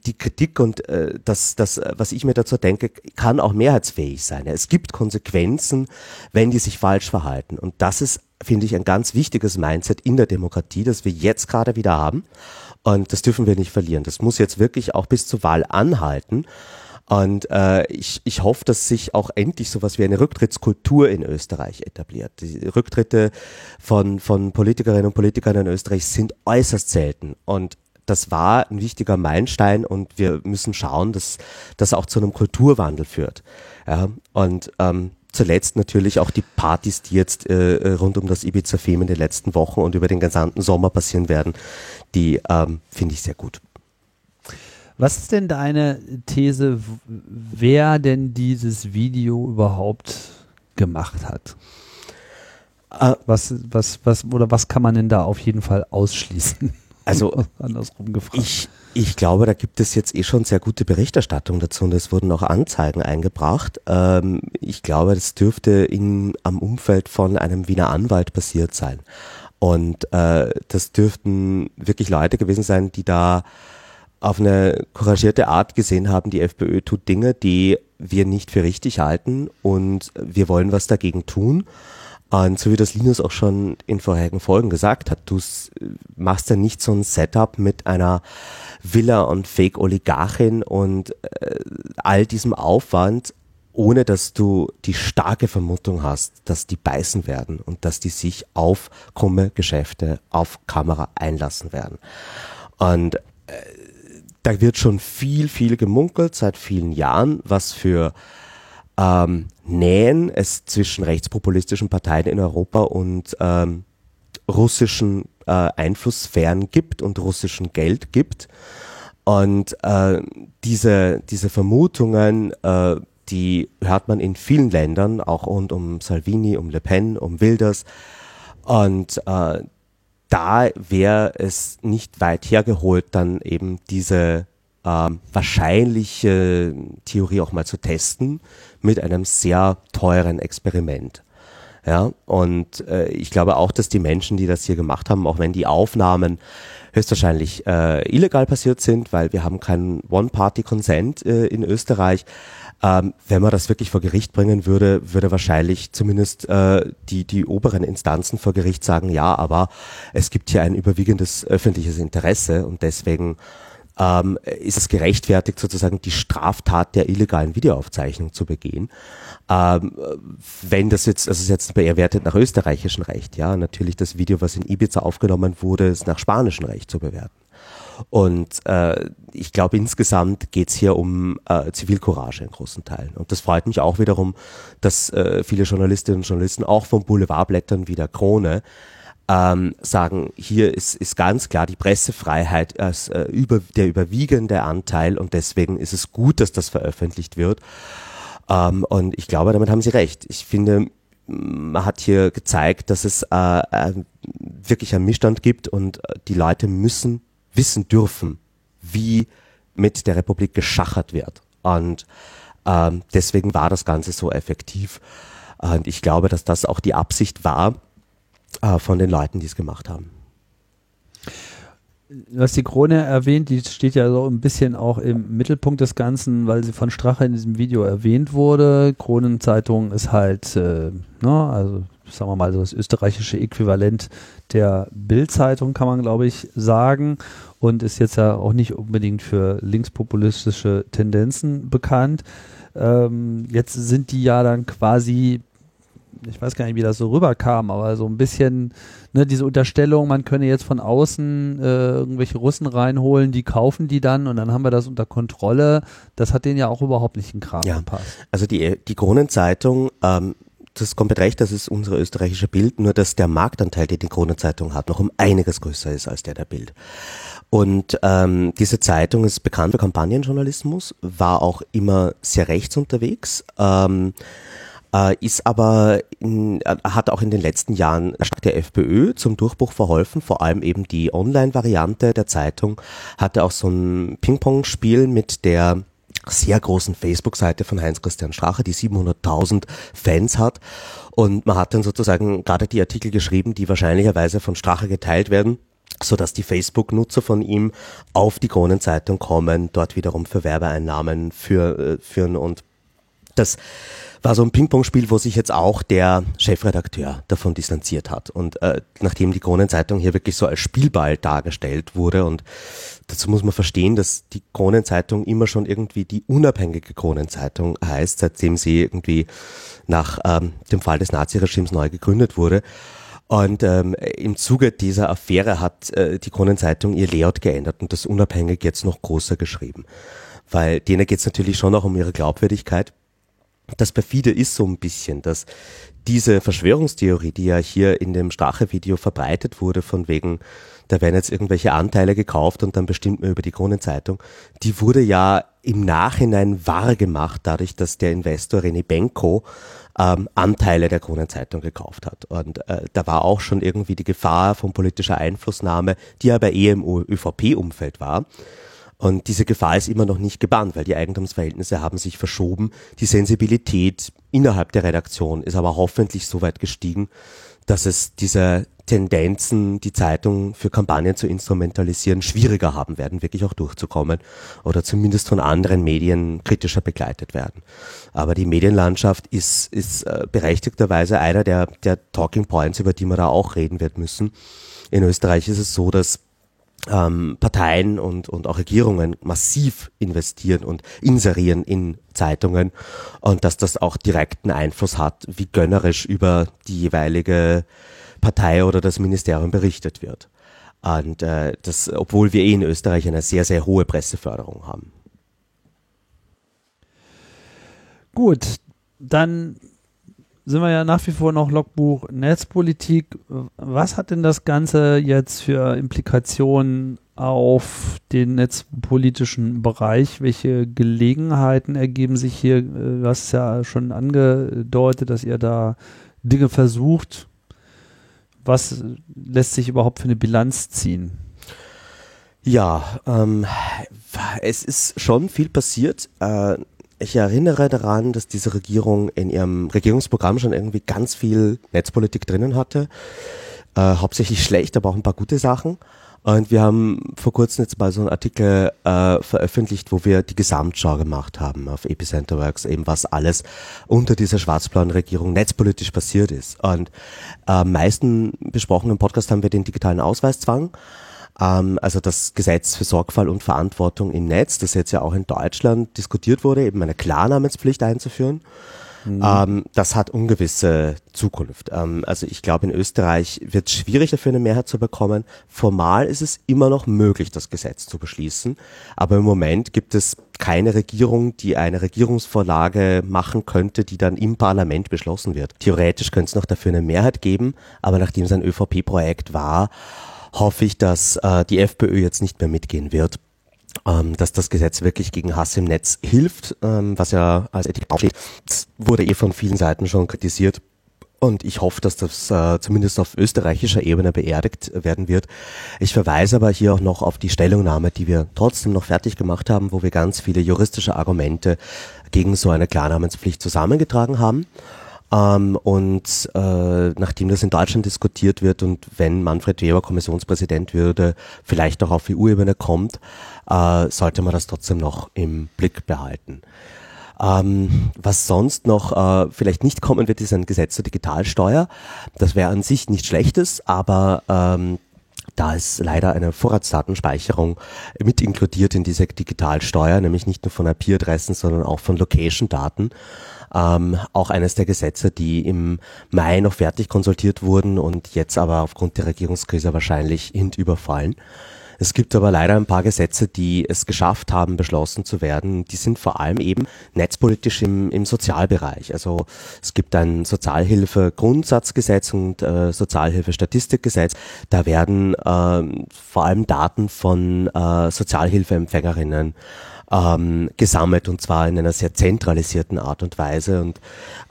die Kritik und äh, das, das, was ich mir dazu denke, kann auch mehrheitsfähig sein. Es gibt Konsequenzen, wenn die sich falsch verhalten. Und das ist, finde ich, ein ganz wichtiges Mindset in der Demokratie, das wir jetzt gerade wieder haben. Und das dürfen wir nicht verlieren. Das muss jetzt wirklich auch bis zur Wahl anhalten. Und äh, ich, ich hoffe, dass sich auch endlich sowas wie eine Rücktrittskultur in Österreich etabliert. Die Rücktritte von, von Politikerinnen und Politikern in Österreich sind äußerst selten. Und das war ein wichtiger Meilenstein und wir müssen schauen, dass das auch zu einem Kulturwandel führt. Ja, und ähm, zuletzt natürlich auch die Partys, die jetzt äh, rund um das Ibiza-Fame in den letzten Wochen und über den gesamten Sommer passieren werden, die ähm, finde ich sehr gut. Was ist denn deine These, wer denn dieses Video überhaupt gemacht hat? Äh, was, was, was, oder was kann man denn da auf jeden Fall ausschließen? Also, andersrum gefragt. Ich, ich glaube, da gibt es jetzt eh schon sehr gute Berichterstattung dazu und es wurden auch Anzeigen eingebracht. Ähm, ich glaube, das dürfte in, am Umfeld von einem Wiener Anwalt passiert sein. Und äh, das dürften wirklich Leute gewesen sein, die da auf eine couragierte Art gesehen haben, die FPÖ tut Dinge, die wir nicht für richtig halten und wir wollen was dagegen tun. Und so wie das Linus auch schon in vorherigen Folgen gesagt hat, du machst ja nicht so ein Setup mit einer Villa und Fake-Oligarchin und äh, all diesem Aufwand, ohne dass du die starke Vermutung hast, dass die beißen werden und dass die sich auf krumme Geschäfte auf Kamera einlassen werden. Und äh, da wird schon viel, viel gemunkelt seit vielen Jahren, was für ähm, Nähen es zwischen rechtspopulistischen Parteien in Europa und ähm, russischen äh, Einflusssphären gibt und russischen Geld gibt. Und äh, diese, diese Vermutungen, äh, die hört man in vielen Ländern, auch rund um Salvini, um Le Pen, um Wilders. Und äh, da wäre es nicht weit hergeholt, dann eben diese ähm, wahrscheinliche Theorie auch mal zu testen mit einem sehr teuren Experiment. Ja, und äh, ich glaube auch, dass die Menschen, die das hier gemacht haben, auch wenn die Aufnahmen höchstwahrscheinlich äh, illegal passiert sind, weil wir haben keinen One-Party-Consent äh, in Österreich. Ähm, wenn man das wirklich vor Gericht bringen würde, würde wahrscheinlich zumindest äh, die, die oberen Instanzen vor Gericht sagen, ja, aber es gibt hier ein überwiegendes öffentliches Interesse und deswegen ähm, ist es gerechtfertigt, sozusagen die Straftat der illegalen Videoaufzeichnung zu begehen. Ähm, wenn das jetzt, also es ist jetzt bewertet nach österreichischem Recht, ja, natürlich das Video, was in Ibiza aufgenommen wurde, ist nach spanischem Recht zu bewerten. Und äh, ich glaube, insgesamt geht's hier um äh, Zivilcourage in großen Teilen. Und das freut mich auch wiederum, dass äh, viele Journalistinnen und Journalisten auch vom Boulevardblättern wie der Krone ähm, sagen, hier ist, ist ganz klar die Pressefreiheit als äh, über, der überwiegende Anteil und deswegen ist es gut, dass das veröffentlicht wird. Ähm, und ich glaube, damit haben Sie recht. Ich finde, man hat hier gezeigt, dass es äh, äh, wirklich einen Missstand gibt und äh, die Leute müssen wissen dürfen, wie mit der Republik geschachert wird. Und ähm, deswegen war das Ganze so effektiv. Und ich glaube, dass das auch die Absicht war, äh, von den Leuten, die es gemacht haben. Du hast die Krone erwähnt, die steht ja so ein bisschen auch im Mittelpunkt des Ganzen, weil sie von Strache in diesem Video erwähnt wurde. Kronenzeitung ist halt, äh, ne, also sagen wir mal, so das österreichische Äquivalent der Bildzeitung, kann man glaube ich sagen. Und ist jetzt ja auch nicht unbedingt für linkspopulistische Tendenzen bekannt. Ähm, jetzt sind die ja dann quasi ich weiß gar nicht, wie das so rüberkam, aber so ein bisschen ne, diese Unterstellung, man könne jetzt von außen äh, irgendwelche Russen reinholen, die kaufen die dann und dann haben wir das unter Kontrolle. Das hat denen ja auch überhaupt nicht in Kram ja. gepasst. Also die, die Kronenzeitung, ähm, das komplett recht, das ist unsere österreichische Bild, nur dass der Marktanteil, den die Kronenzeitung hat, noch um einiges größer ist als der der Bild. Und ähm, diese Zeitung ist bekannt für Kampagnenjournalismus, war auch immer sehr rechts unterwegs. Ähm, äh, ist aber in, äh, hat auch in den letzten Jahren stark der FPÖ zum Durchbruch verholfen, vor allem eben die Online-Variante der Zeitung hatte auch so ein Ping-Pong-Spiel mit der sehr großen Facebook-Seite von Heinz-Christian Strache, die 700.000 Fans hat. Und man hat dann sozusagen gerade die Artikel geschrieben, die wahrscheinlicherweise von Strache geteilt werden so dass die Facebook-Nutzer von ihm auf die Kronenzeitung kommen, dort wiederum für Werbeeinnahmen äh, führen und das war so ein Ping-Pong-Spiel, wo sich jetzt auch der Chefredakteur davon distanziert hat. Und äh, nachdem die Kronenzeitung hier wirklich so als Spielball dargestellt wurde und dazu muss man verstehen, dass die Kronenzeitung immer schon irgendwie die unabhängige Kronenzeitung heißt, seitdem sie irgendwie nach ähm, dem Fall des Naziregimes neu gegründet wurde. Und ähm, im Zuge dieser Affäre hat äh, die Kronenzeitung ihr Layout geändert und das unabhängig jetzt noch größer geschrieben. Weil denen geht es natürlich schon auch um ihre Glaubwürdigkeit das perfide ist so ein bisschen, dass diese Verschwörungstheorie, die ja hier in dem Strache-Video verbreitet wurde, von wegen, da werden jetzt irgendwelche Anteile gekauft und dann bestimmt man über die Kronenzeitung, die wurde ja im Nachhinein wahr gemacht, dadurch, dass der Investor René Benko ähm, Anteile der Kronenzeitung gekauft hat. Und äh, da war auch schon irgendwie die Gefahr von politischer Einflussnahme, die aber eher im ÖVP-Umfeld war. Und diese Gefahr ist immer noch nicht gebannt, weil die Eigentumsverhältnisse haben sich verschoben. Die Sensibilität innerhalb der Redaktion ist aber hoffentlich so weit gestiegen, dass es diese Tendenzen, die Zeitung für Kampagnen zu instrumentalisieren, schwieriger haben werden, wirklich auch durchzukommen oder zumindest von anderen Medien kritischer begleitet werden. Aber die Medienlandschaft ist, ist äh, berechtigterweise einer der, der Talking Points, über die man da auch reden wird müssen. In Österreich ist es so, dass ähm, Parteien und, und auch Regierungen massiv investieren und inserieren in Zeitungen und dass das auch direkten Einfluss hat, wie gönnerisch über die jeweilige Partei oder das Ministerium berichtet wird. Und äh, das, obwohl wir eh in Österreich eine sehr, sehr hohe Presseförderung haben. Gut, dann sind wir ja nach wie vor noch Logbuch Netzpolitik. Was hat denn das Ganze jetzt für Implikationen auf den netzpolitischen Bereich? Welche Gelegenheiten ergeben sich hier? Du hast ja schon angedeutet, dass ihr da Dinge versucht. Was lässt sich überhaupt für eine Bilanz ziehen? Ja, ähm, es ist schon viel passiert. Äh, ich erinnere daran, dass diese Regierung in ihrem Regierungsprogramm schon irgendwie ganz viel Netzpolitik drinnen hatte. Äh, hauptsächlich schlecht, aber auch ein paar gute Sachen. Und wir haben vor kurzem jetzt mal so einen Artikel äh, veröffentlicht, wo wir die Gesamtschau gemacht haben auf Epicenter Works, eben was alles unter dieser schwarz-blauen Regierung netzpolitisch passiert ist. Und am äh, meisten besprochen im Podcast haben wir den digitalen Ausweiszwang. Ähm, also das Gesetz für Sorgfalt und Verantwortung im Netz, das jetzt ja auch in Deutschland diskutiert wurde, eben eine Klarnamenspflicht einzuführen. Mhm. Ähm, das hat ungewisse Zukunft. Ähm, also ich glaube, in Österreich wird es schwieriger für eine Mehrheit zu bekommen. Formal ist es immer noch möglich, das Gesetz zu beschließen. Aber im Moment gibt es keine Regierung, die eine Regierungsvorlage machen könnte, die dann im Parlament beschlossen wird. Theoretisch könnte es noch dafür eine Mehrheit geben, aber nachdem es ein ÖVP-Projekt war, hoffe ich, dass äh, die FPÖ jetzt nicht mehr mitgehen wird. Ähm, dass das Gesetz wirklich gegen Hass im Netz hilft, ähm, was ja als Etik aufsteht, das wurde eh von vielen Seiten schon kritisiert. Und ich hoffe, dass das äh, zumindest auf österreichischer Ebene beerdigt werden wird. Ich verweise aber hier auch noch auf die Stellungnahme, die wir trotzdem noch fertig gemacht haben, wo wir ganz viele juristische Argumente gegen so eine Klarnamenspflicht zusammengetragen haben. Ähm, und äh, nachdem das in Deutschland diskutiert wird und wenn Manfred Weber Kommissionspräsident würde, vielleicht auch auf EU-Ebene kommt, äh, sollte man das trotzdem noch im Blick behalten. Ähm, was sonst noch äh, vielleicht nicht kommen wird, ist ein Gesetz zur Digitalsteuer. Das wäre an sich nicht schlechtes, aber ähm, da ist leider eine Vorratsdatenspeicherung mit inkludiert in diese Digitalsteuer, nämlich nicht nur von IP-Adressen, sondern auch von Location-Daten ähm, auch eines der Gesetze, die im Mai noch fertig konsultiert wurden und jetzt aber aufgrund der Regierungskrise wahrscheinlich hintüberfallen. Es gibt aber leider ein paar Gesetze, die es geschafft haben, beschlossen zu werden. Die sind vor allem eben netzpolitisch im, im Sozialbereich. Also es gibt ein Sozialhilfe-Grundsatzgesetz und äh, Sozialhilfe-Statistikgesetz. Da werden äh, vor allem Daten von äh, Sozialhilfeempfängerinnen ähm, gesammelt und zwar in einer sehr zentralisierten Art und Weise. Und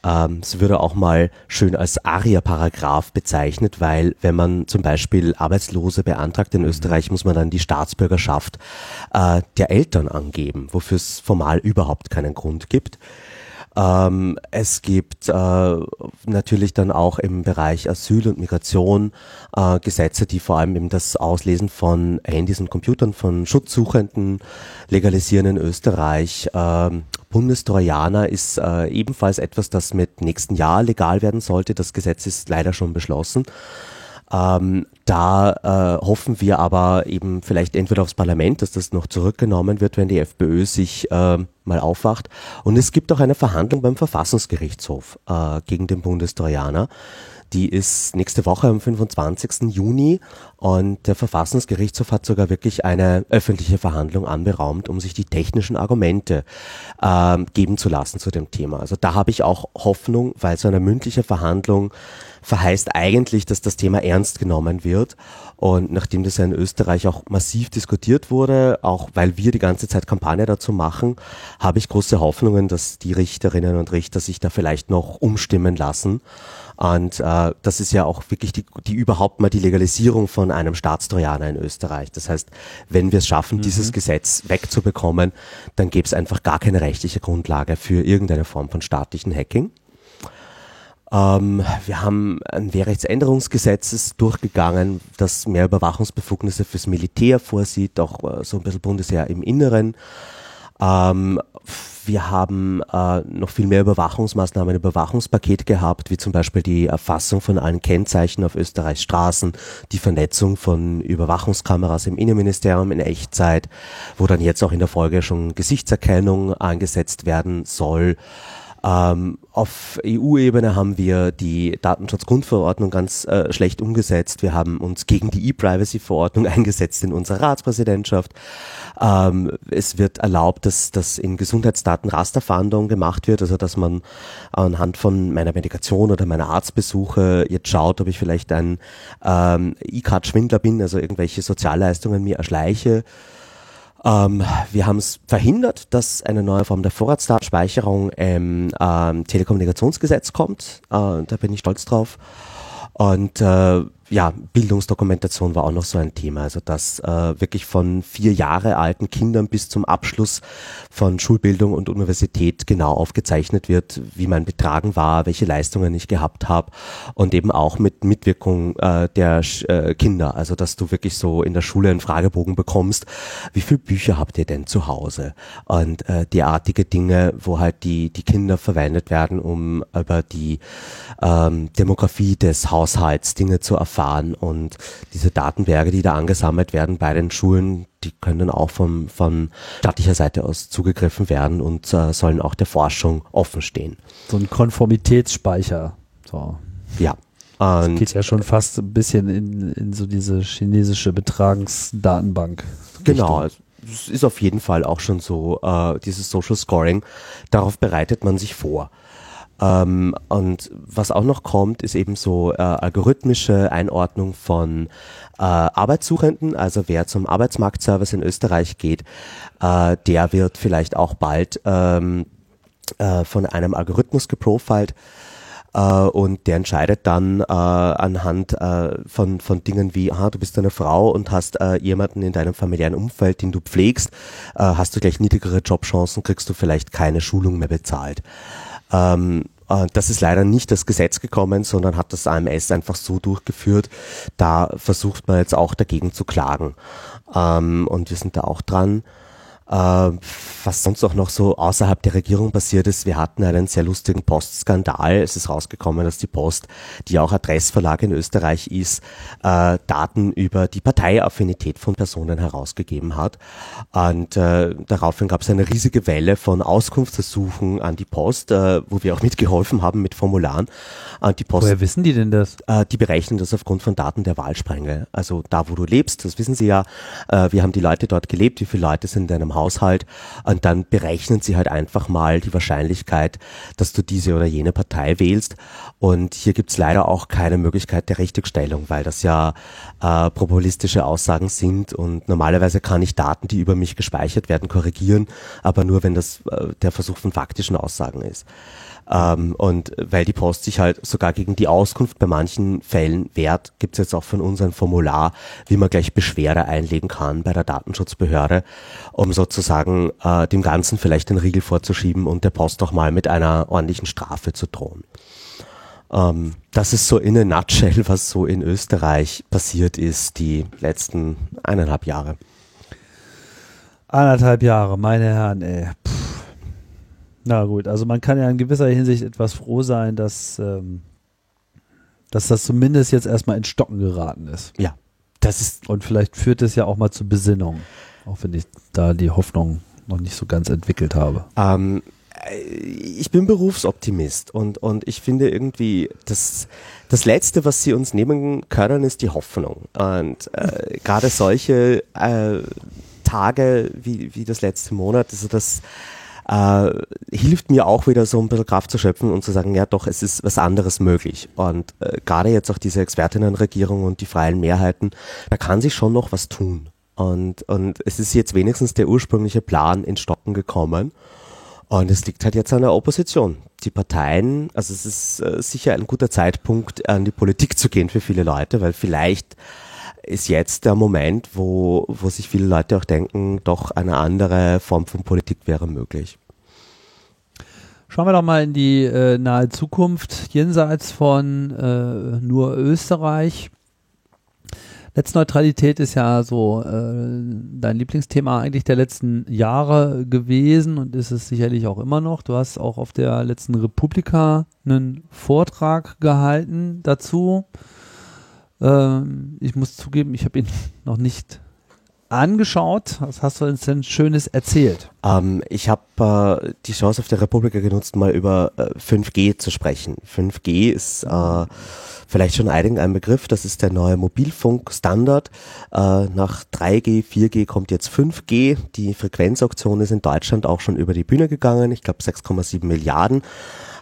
ähm, es würde auch mal schön als ARIA-Paragraph bezeichnet, weil wenn man zum Beispiel Arbeitslose beantragt in Österreich, muss man dann die Staatsbürgerschaft äh, der Eltern angeben, wofür es formal überhaupt keinen Grund gibt. Ähm, es gibt äh, natürlich dann auch im Bereich Asyl und Migration äh, Gesetze, die vor allem eben das Auslesen von Handys und Computern von Schutzsuchenden legalisieren in Österreich. Ähm, Bundestrojaner ist äh, ebenfalls etwas, das mit nächsten Jahr legal werden sollte. Das Gesetz ist leider schon beschlossen. Ähm, da äh, hoffen wir aber eben vielleicht entweder aufs Parlament, dass das noch zurückgenommen wird, wenn die FPÖ sich äh, mal aufwacht. Und es gibt auch eine Verhandlung beim Verfassungsgerichtshof äh, gegen den Bundestrojaner. Die ist nächste Woche am 25. Juni und der Verfassungsgerichtshof hat sogar wirklich eine öffentliche Verhandlung anberaumt, um sich die technischen Argumente äh, geben zu lassen zu dem Thema. Also da habe ich auch Hoffnung, weil so eine mündliche Verhandlung verheißt eigentlich, dass das Thema ernst genommen wird. Und nachdem das ja in Österreich auch massiv diskutiert wurde, auch weil wir die ganze Zeit Kampagne dazu machen, habe ich große Hoffnungen, dass die Richterinnen und Richter sich da vielleicht noch umstimmen lassen. Und äh, das ist ja auch wirklich die, die überhaupt mal die Legalisierung von einem Staatstrojaner in Österreich. Das heißt, wenn wir es schaffen, mhm. dieses Gesetz wegzubekommen, dann gäbe es einfach gar keine rechtliche Grundlage für irgendeine Form von staatlichen Hacking. Ähm, wir haben ein Wehrrechtsänderungsgesetz durchgegangen, das mehr Überwachungsbefugnisse fürs Militär vorsieht, auch äh, so ein bisschen Bundesheer im Inneren. Ähm, wir haben äh, noch viel mehr Überwachungsmaßnahmen, Überwachungspaket gehabt, wie zum Beispiel die Erfassung von allen Kennzeichen auf Österreichs Straßen, die Vernetzung von Überwachungskameras im Innenministerium in Echtzeit, wo dann jetzt auch in der Folge schon Gesichtserkennung eingesetzt werden soll. Ähm, auf EU-Ebene haben wir die Datenschutzgrundverordnung ganz äh, schlecht umgesetzt. Wir haben uns gegen die E-Privacy-Verordnung eingesetzt in unserer Ratspräsidentschaft. Ähm, es wird erlaubt, dass, dass in Gesundheitsdaten Rasterfahndung gemacht wird, also dass man anhand von meiner Medikation oder meiner Arztbesuche jetzt schaut, ob ich vielleicht ein ähm, E-Card-Schwindler bin, also irgendwelche Sozialleistungen mir erschleiche. Ähm, wir haben es verhindert, dass eine neue Form der Vorratsdatenspeicherung im ähm, Telekommunikationsgesetz kommt. Äh, da bin ich stolz drauf. Und äh, ja, Bildungsdokumentation war auch noch so ein Thema. Also dass äh, wirklich von vier Jahre alten Kindern bis zum Abschluss von Schulbildung und Universität genau aufgezeichnet wird, wie mein Betragen war, welche Leistungen ich gehabt habe und eben auch mit Mitwirkung äh, der äh, Kinder. Also dass du wirklich so in der Schule einen Fragebogen bekommst, wie viele Bücher habt ihr denn zu Hause? Und äh, derartige Dinge, wo halt die, die Kinder verwendet werden, um über die ähm, Demografie des Haushalts Dinge zu erfahren fahren und diese Datenberge, die da angesammelt werden bei den Schulen, die können dann auch vom, von staatlicher Seite aus zugegriffen werden und äh, sollen auch der Forschung offen stehen. So ein Konformitätsspeicher. So. Ja. Und das geht ja schon fast ein bisschen in, in so diese chinesische Betragensdatenbank. Genau, es ist auf jeden Fall auch schon so, äh, dieses Social Scoring, darauf bereitet man sich vor. Ähm, und was auch noch kommt, ist eben so äh, algorithmische Einordnung von äh, Arbeitssuchenden. Also wer zum Arbeitsmarktservice in Österreich geht, äh, der wird vielleicht auch bald ähm, äh, von einem Algorithmus geprofiled. Uh, und der entscheidet dann uh, anhand uh, von, von Dingen wie, aha, du bist eine Frau und hast jemanden in deinem familiären Umfeld, den du pflegst, hast du gleich niedrigere Jobchancen, kriegst du vielleicht keine Schulung mehr bezahlt. Ähm, äh, das ist leider nicht das Gesetz gekommen, sondern hat das AMS einfach so durchgeführt. Da versucht man jetzt auch dagegen zu klagen. Ähm, und wir sind da auch dran. Äh, was sonst auch noch so außerhalb der Regierung passiert ist, wir hatten einen sehr lustigen Postskandal. Es ist rausgekommen, dass die Post, die auch Adressverlag in Österreich ist, äh, Daten über die Parteiaffinität von Personen herausgegeben hat. Und äh, daraufhin gab es eine riesige Welle von Auskunftsersuchen an die Post, äh, wo wir auch mitgeholfen haben mit Formularen. Und die Post, Woher wissen die denn das? Äh, die berechnen das aufgrund von Daten der Wahlsprenge. Also da, wo du lebst, das wissen sie ja. Äh, wir haben die Leute dort gelebt, wie viele Leute sind in deinem Haushalt und dann berechnen sie halt einfach mal die Wahrscheinlichkeit, dass du diese oder jene Partei wählst. Und hier gibt's leider auch keine Möglichkeit der Richtigstellung, weil das ja äh, probabilistische Aussagen sind und normalerweise kann ich Daten, die über mich gespeichert werden, korrigieren, aber nur wenn das äh, der Versuch von faktischen Aussagen ist. Ähm, und weil die Post sich halt sogar gegen die Auskunft bei manchen Fällen wehrt, gibt es jetzt auch von uns ein Formular, wie man gleich Beschwerde einlegen kann bei der Datenschutzbehörde, um sozusagen äh, dem Ganzen vielleicht den Riegel vorzuschieben und der Post auch mal mit einer ordentlichen Strafe zu drohen. Ähm, das ist so in a nutshell, was so in Österreich passiert ist die letzten eineinhalb Jahre. Eineinhalb Jahre, meine Herren, ey. Puh. Na gut, also man kann ja in gewisser Hinsicht etwas froh sein, dass, ähm, dass das zumindest jetzt erstmal in Stocken geraten ist. Ja, das ist. Und vielleicht führt es ja auch mal zur Besinnung, auch wenn ich da die Hoffnung noch nicht so ganz entwickelt habe. Ähm, ich bin Berufsoptimist und, und ich finde irgendwie, das, das Letzte, was sie uns nehmen können, ist die Hoffnung. Und äh, gerade solche äh, Tage wie, wie das letzte Monat, also das äh, hilft mir auch wieder so ein bisschen Kraft zu schöpfen und zu sagen, ja doch, es ist was anderes möglich. Und äh, gerade jetzt auch diese Expertinnenregierung und die freien Mehrheiten, da kann sich schon noch was tun. Und, und es ist jetzt wenigstens der ursprüngliche Plan in Stocken gekommen. Und es liegt halt jetzt an der Opposition. Die Parteien, also es ist äh, sicher ein guter Zeitpunkt, an die Politik zu gehen für viele Leute, weil vielleicht ist jetzt der Moment, wo, wo sich viele Leute auch denken, doch eine andere Form von Politik wäre möglich. Schauen wir doch mal in die äh, nahe Zukunft, jenseits von äh, nur Österreich. Netzneutralität ist ja so äh, dein Lieblingsthema eigentlich der letzten Jahre gewesen und ist es sicherlich auch immer noch. Du hast auch auf der letzten Republika einen Vortrag gehalten dazu. Ähm, ich muss zugeben, ich habe ihn noch nicht angeschaut. Was hast du uns denn Schönes erzählt? Ähm, ich habe äh, die Chance auf der Republika genutzt, mal über äh, 5G zu sprechen. 5G ist äh, vielleicht schon einigen ein Begriff. Das ist der neue Mobilfunkstandard. Äh, nach 3G, 4G kommt jetzt 5G. Die Frequenzauktion ist in Deutschland auch schon über die Bühne gegangen. Ich glaube 6,7 Milliarden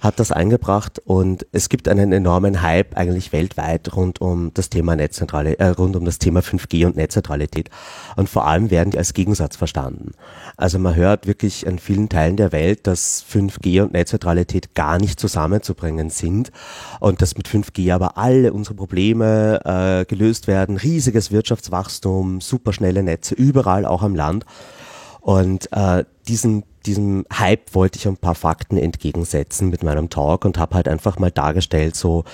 hat das eingebracht und es gibt einen enormen Hype eigentlich weltweit rund um das Thema Netzzentrale, äh, rund um das Thema 5G und Netzneutralität und vor allem werden die als Gegensatz verstanden. Also man hört wirklich in vielen Teilen der Welt, dass 5G und Netzneutralität gar nicht zusammenzubringen sind und dass mit 5G aber alle unsere Probleme äh, gelöst werden, riesiges Wirtschaftswachstum, superschnelle Netze überall auch am Land. Und äh, diesen diesem Hype wollte ich ein paar Fakten entgegensetzen mit meinem Talk und habe halt einfach mal dargestellt, so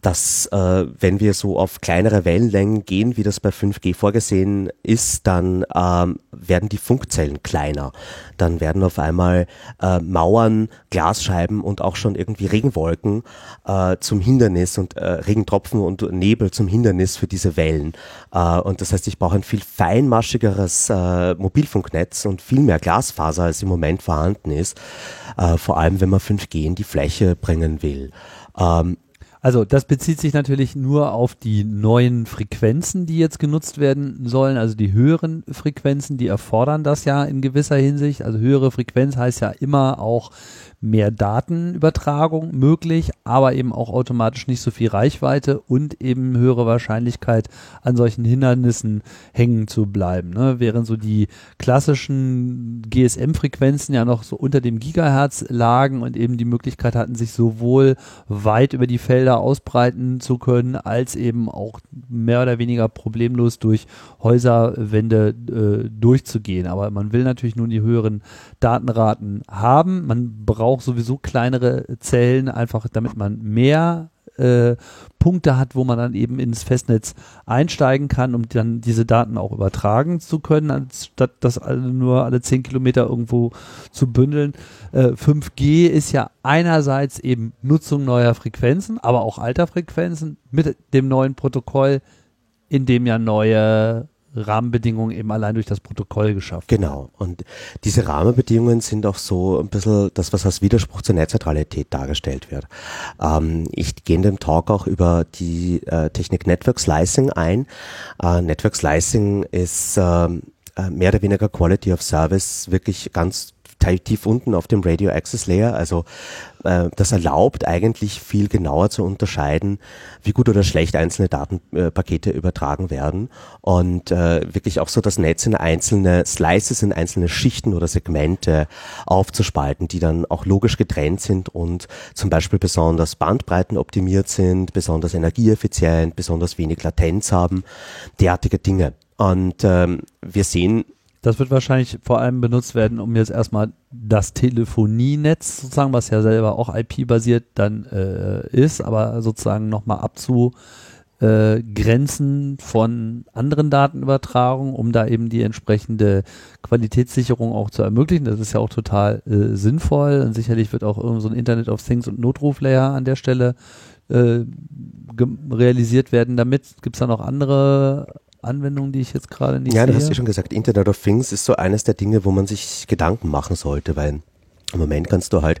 dass äh, wenn wir so auf kleinere Wellenlängen gehen, wie das bei 5G vorgesehen ist, dann ähm, werden die Funkzellen kleiner. Dann werden auf einmal äh, Mauern, Glasscheiben und auch schon irgendwie Regenwolken äh, zum Hindernis und äh, Regentropfen und Nebel zum Hindernis für diese Wellen. Äh, und das heißt, ich brauche ein viel feinmaschigeres äh, Mobilfunknetz und viel mehr Glasfaser, als im Moment vorhanden ist. Äh, vor allem, wenn man 5G in die Fläche bringen will. Ähm, also das bezieht sich natürlich nur auf die neuen Frequenzen, die jetzt genutzt werden sollen. Also die höheren Frequenzen, die erfordern das ja in gewisser Hinsicht. Also höhere Frequenz heißt ja immer auch mehr Datenübertragung möglich, aber eben auch automatisch nicht so viel Reichweite und eben höhere Wahrscheinlichkeit an solchen Hindernissen hängen zu bleiben. Ne? Während so die klassischen GSM-Frequenzen ja noch so unter dem Gigahertz lagen und eben die Möglichkeit hatten, sich sowohl weit über die Felder ausbreiten zu können, als eben auch mehr oder weniger problemlos durch Häuserwände äh, durchzugehen. Aber man will natürlich nun die höheren Datenraten haben. Man braucht braucht sowieso kleinere Zellen, einfach damit man mehr äh, Punkte hat, wo man dann eben ins Festnetz einsteigen kann, um dann diese Daten auch übertragen zu können, anstatt das alle nur alle zehn Kilometer irgendwo zu bündeln. Äh, 5G ist ja einerseits eben Nutzung neuer Frequenzen, aber auch alter Frequenzen mit dem neuen Protokoll, in dem ja neue Rahmenbedingungen eben allein durch das Protokoll geschaffen. Genau. Und diese Rahmenbedingungen sind auch so ein bisschen das, was als Widerspruch zur Netzneutralität dargestellt wird. Ähm, ich gehe in dem Talk auch über die äh, Technik Network Slicing ein. Äh, Network Slicing ist ähm, äh, mehr oder weniger Quality of Service wirklich ganz tief unten auf dem Radio Access Layer. Also äh, das erlaubt eigentlich viel genauer zu unterscheiden, wie gut oder schlecht einzelne Datenpakete äh, übertragen werden und äh, wirklich auch so das Netz in einzelne Slices, in einzelne Schichten oder Segmente aufzuspalten, die dann auch logisch getrennt sind und zum Beispiel besonders Bandbreiten optimiert sind, besonders energieeffizient, besonders wenig Latenz haben, derartige Dinge. Und ähm, wir sehen das wird wahrscheinlich vor allem benutzt werden, um jetzt erstmal das Telefonienetz sozusagen, was ja selber auch IP-basiert dann äh, ist, aber sozusagen nochmal abzugrenzen äh, von anderen Datenübertragungen, um da eben die entsprechende Qualitätssicherung auch zu ermöglichen. Das ist ja auch total äh, sinnvoll und sicherlich wird auch irgend so ein Internet of Things und Notruflayer an der Stelle äh, realisiert werden damit. Gibt es da noch andere Anwendung, die ich jetzt gerade nicht ja, sehe. Ja, du hast ja schon gesagt, Internet of Things ist so eines der Dinge, wo man sich Gedanken machen sollte, weil Im Moment kannst du halt,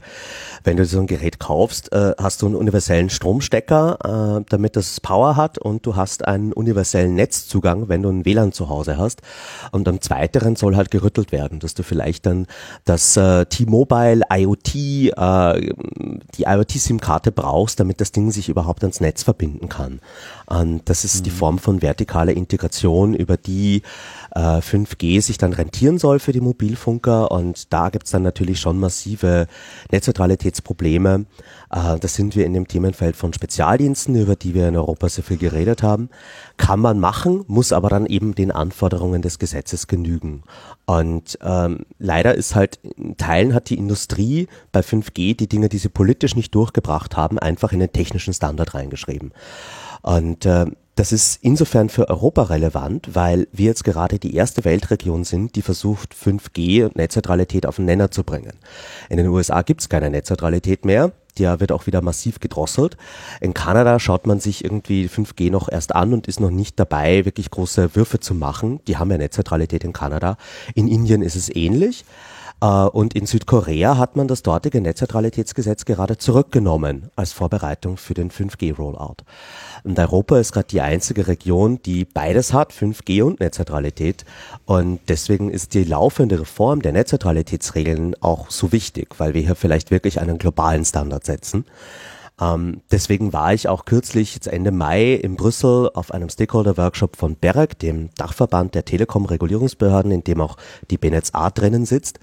wenn du so ein Gerät kaufst, äh, hast du einen universellen Stromstecker, äh, damit das Power hat und du hast einen universellen Netzzugang, wenn du ein WLAN zu Hause hast. Und am zweiteren soll halt gerüttelt werden, dass du vielleicht dann das äh, T-Mobile IoT, äh, die IoT-SIM-Karte brauchst, damit das Ding sich überhaupt ans Netz verbinden kann. Und das ist mhm. die Form von vertikaler Integration, über die äh, 5G sich dann rentieren soll für die Mobilfunker. Und da gibt's dann natürlich schon massive Netzneutralitätsprobleme. Äh, das sind wir in dem Themenfeld von Spezialdiensten, über die wir in Europa sehr viel geredet haben. Kann man machen, muss aber dann eben den Anforderungen des Gesetzes genügen. Und ähm, leider ist halt, in Teilen hat die Industrie bei 5G die Dinge, die sie politisch nicht durchgebracht haben, einfach in den technischen Standard reingeschrieben. Und äh, das ist insofern für Europa relevant, weil wir jetzt gerade die erste Weltregion sind, die versucht, 5G und Netzneutralität auf den Nenner zu bringen. In den USA gibt es keine Netzneutralität mehr. Der wird auch wieder massiv gedrosselt. In Kanada schaut man sich irgendwie 5G noch erst an und ist noch nicht dabei, wirklich große Würfe zu machen. Die haben ja Netzneutralität in Kanada. In Indien ist es ähnlich. Äh, und in Südkorea hat man das dortige Netzneutralitätsgesetz gerade zurückgenommen als Vorbereitung für den 5G-Rollout. Und Europa ist gerade die einzige Region, die beides hat, 5G und Netzneutralität. Und deswegen ist die laufende Reform der Netzneutralitätsregeln auch so wichtig, weil wir hier vielleicht wirklich einen globalen Standard setzen. Ähm, deswegen war ich auch kürzlich, jetzt Ende Mai, in Brüssel auf einem Stakeholder-Workshop von BEREC, dem Dachverband der Telekom-Regulierungsbehörden, in dem auch die BNetzA drinnen sitzt.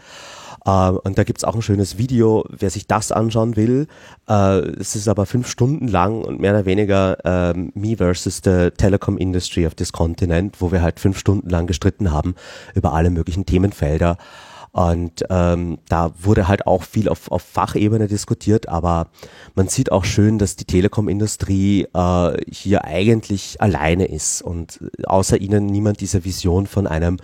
Uh, und da gibt's auch ein schönes Video, wer sich das anschauen will. Uh, es ist aber fünf Stunden lang und mehr oder weniger uh, me versus the telecom industry of this continent, wo wir halt fünf Stunden lang gestritten haben über alle möglichen Themenfelder. Und ähm, da wurde halt auch viel auf, auf Fachebene diskutiert, aber man sieht auch schön, dass die Telekom-Industrie äh, hier eigentlich alleine ist und außer ihnen niemand diese Vision von einem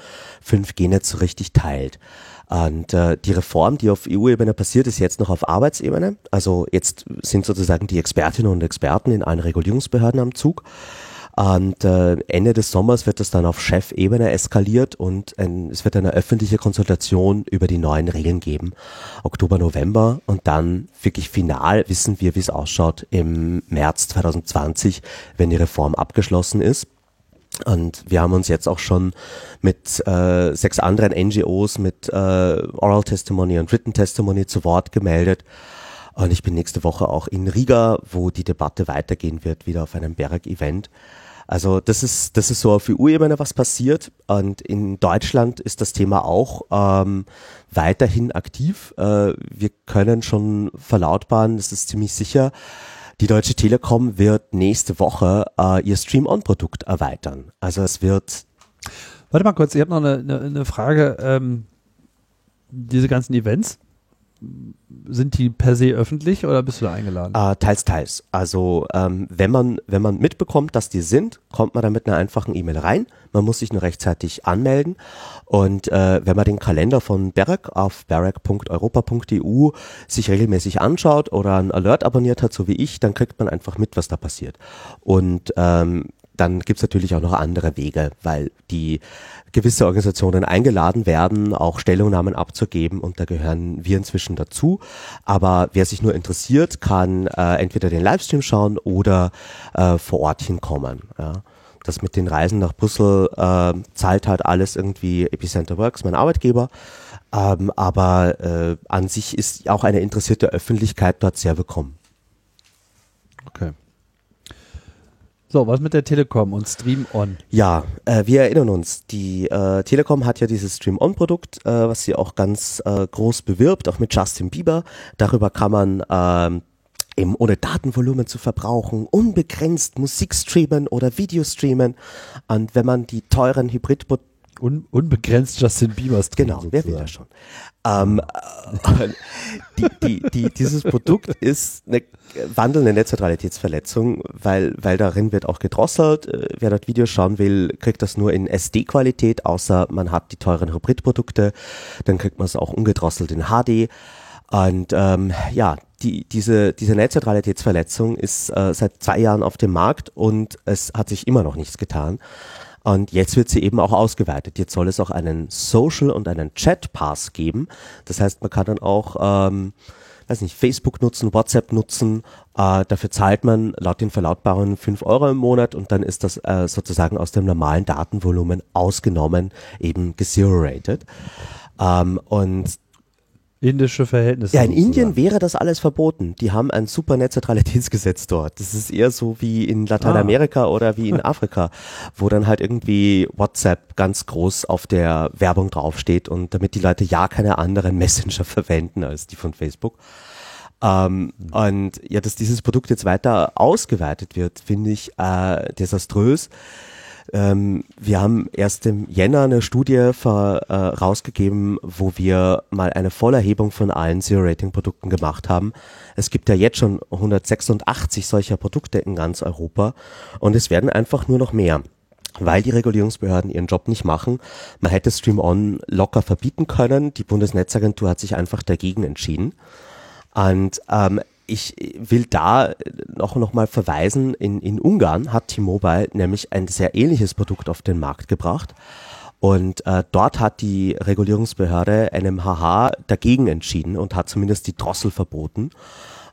5G-Netz so richtig teilt. Und äh, die Reform, die auf EU-Ebene passiert, ist jetzt noch auf Arbeitsebene. Also jetzt sind sozusagen die Expertinnen und Experten in allen Regulierungsbehörden am Zug. Und äh, Ende des Sommers wird das dann auf Chefebene eskaliert und ein, es wird eine öffentliche Konsultation über die neuen Regeln geben. Oktober, November und dann wirklich final wissen wir, wie es ausschaut im März 2020, wenn die Reform abgeschlossen ist. Und wir haben uns jetzt auch schon mit äh, sechs anderen NGOs mit äh, Oral Testimony und Written Testimony zu Wort gemeldet. Und ich bin nächste Woche auch in Riga, wo die Debatte weitergehen wird, wieder auf einem Berg-Event. Also das ist, das ist so auf EU-Ebene was passiert. Und in Deutschland ist das Thema auch ähm, weiterhin aktiv. Äh, wir können schon verlautbaren, das ist ziemlich sicher, die Deutsche Telekom wird nächste Woche äh, ihr Stream-On-Produkt erweitern. Also es wird. Warte mal kurz, ich habe noch eine, eine, eine Frage. Ähm, diese ganzen Events, sind die per se öffentlich oder bist du da eingeladen? Äh, teils, teils. Also ähm, wenn man wenn man mitbekommt, dass die sind, kommt man da mit einer einfachen E-Mail rein. Man muss sich nur rechtzeitig anmelden und äh, wenn man den Kalender von Berek auf berek.europa.eu sich regelmäßig anschaut oder ein Alert abonniert hat, so wie ich, dann kriegt man einfach mit, was da passiert. Und ähm, dann gibt's natürlich auch noch andere Wege, weil die gewisse Organisationen eingeladen werden, auch Stellungnahmen abzugeben und da gehören wir inzwischen dazu. Aber wer sich nur interessiert, kann äh, entweder den Livestream schauen oder äh, vor Ort hinkommen. Ja. Das mit den Reisen nach Brüssel äh, zahlt halt alles irgendwie Epicenter Works, mein Arbeitgeber. Ähm, aber äh, an sich ist auch eine interessierte Öffentlichkeit dort sehr willkommen. So, was mit der Telekom und Stream On? Ja, äh, wir erinnern uns, die äh, Telekom hat ja dieses Stream On Produkt, äh, was sie auch ganz äh, groß bewirbt, auch mit Justin Bieber. Darüber kann man ähm, eben ohne Datenvolumen zu verbrauchen, unbegrenzt Musik streamen oder Video streamen. Und wenn man die teuren Hybrid Un unbegrenzt Justin Bieber streamen. Genau, sozusagen. wer will das schon? Ähm, äh, die, die, die, dieses Produkt ist eine wandelnde Netzneutralitätsverletzung, weil, weil darin wird auch gedrosselt. Äh, wer dort Videos schauen will, kriegt das nur in SD-Qualität, außer man hat die teuren Hybridprodukte. Dann kriegt man es auch ungedrosselt in HD. Und ähm, ja, die, diese, diese Netzneutralitätsverletzung ist äh, seit zwei Jahren auf dem Markt und es hat sich immer noch nichts getan. Und jetzt wird sie eben auch ausgeweitet. Jetzt soll es auch einen Social und einen Chat Pass geben. Das heißt, man kann dann auch ähm, weiß nicht, Facebook nutzen, WhatsApp nutzen. Äh, dafür zahlt man laut den Verlautbarungen 5 Euro im Monat und dann ist das äh, sozusagen aus dem normalen Datenvolumen ausgenommen, eben gezero-rated. Ähm, und Indische Verhältnisse. Ja, in Indien wäre das alles verboten. Die haben ein super Netzneutralitätsgesetz dort. Das ist eher so wie in Lateinamerika ah. oder wie in Afrika, wo dann halt irgendwie WhatsApp ganz groß auf der Werbung draufsteht und damit die Leute ja keine anderen Messenger verwenden als die von Facebook. Ähm, mhm. Und ja, dass dieses Produkt jetzt weiter ausgeweitet wird, finde ich äh, desaströs. Ähm, wir haben erst im Jänner eine Studie ver, äh, rausgegeben, wo wir mal eine Vollerhebung von allen Zero-Rating-Produkten gemacht haben. Es gibt ja jetzt schon 186 solcher Produkte in ganz Europa und es werden einfach nur noch mehr weil die Regulierungsbehörden ihren Job nicht machen. Man hätte Stream On locker verbieten können. Die Bundesnetzagentur hat sich einfach dagegen entschieden. Und ähm, ich will da noch, noch mal verweisen, in, in Ungarn hat T-Mobile nämlich ein sehr ähnliches Produkt auf den Markt gebracht. Und äh, dort hat die Regulierungsbehörde NMHH dagegen entschieden und hat zumindest die Drossel verboten.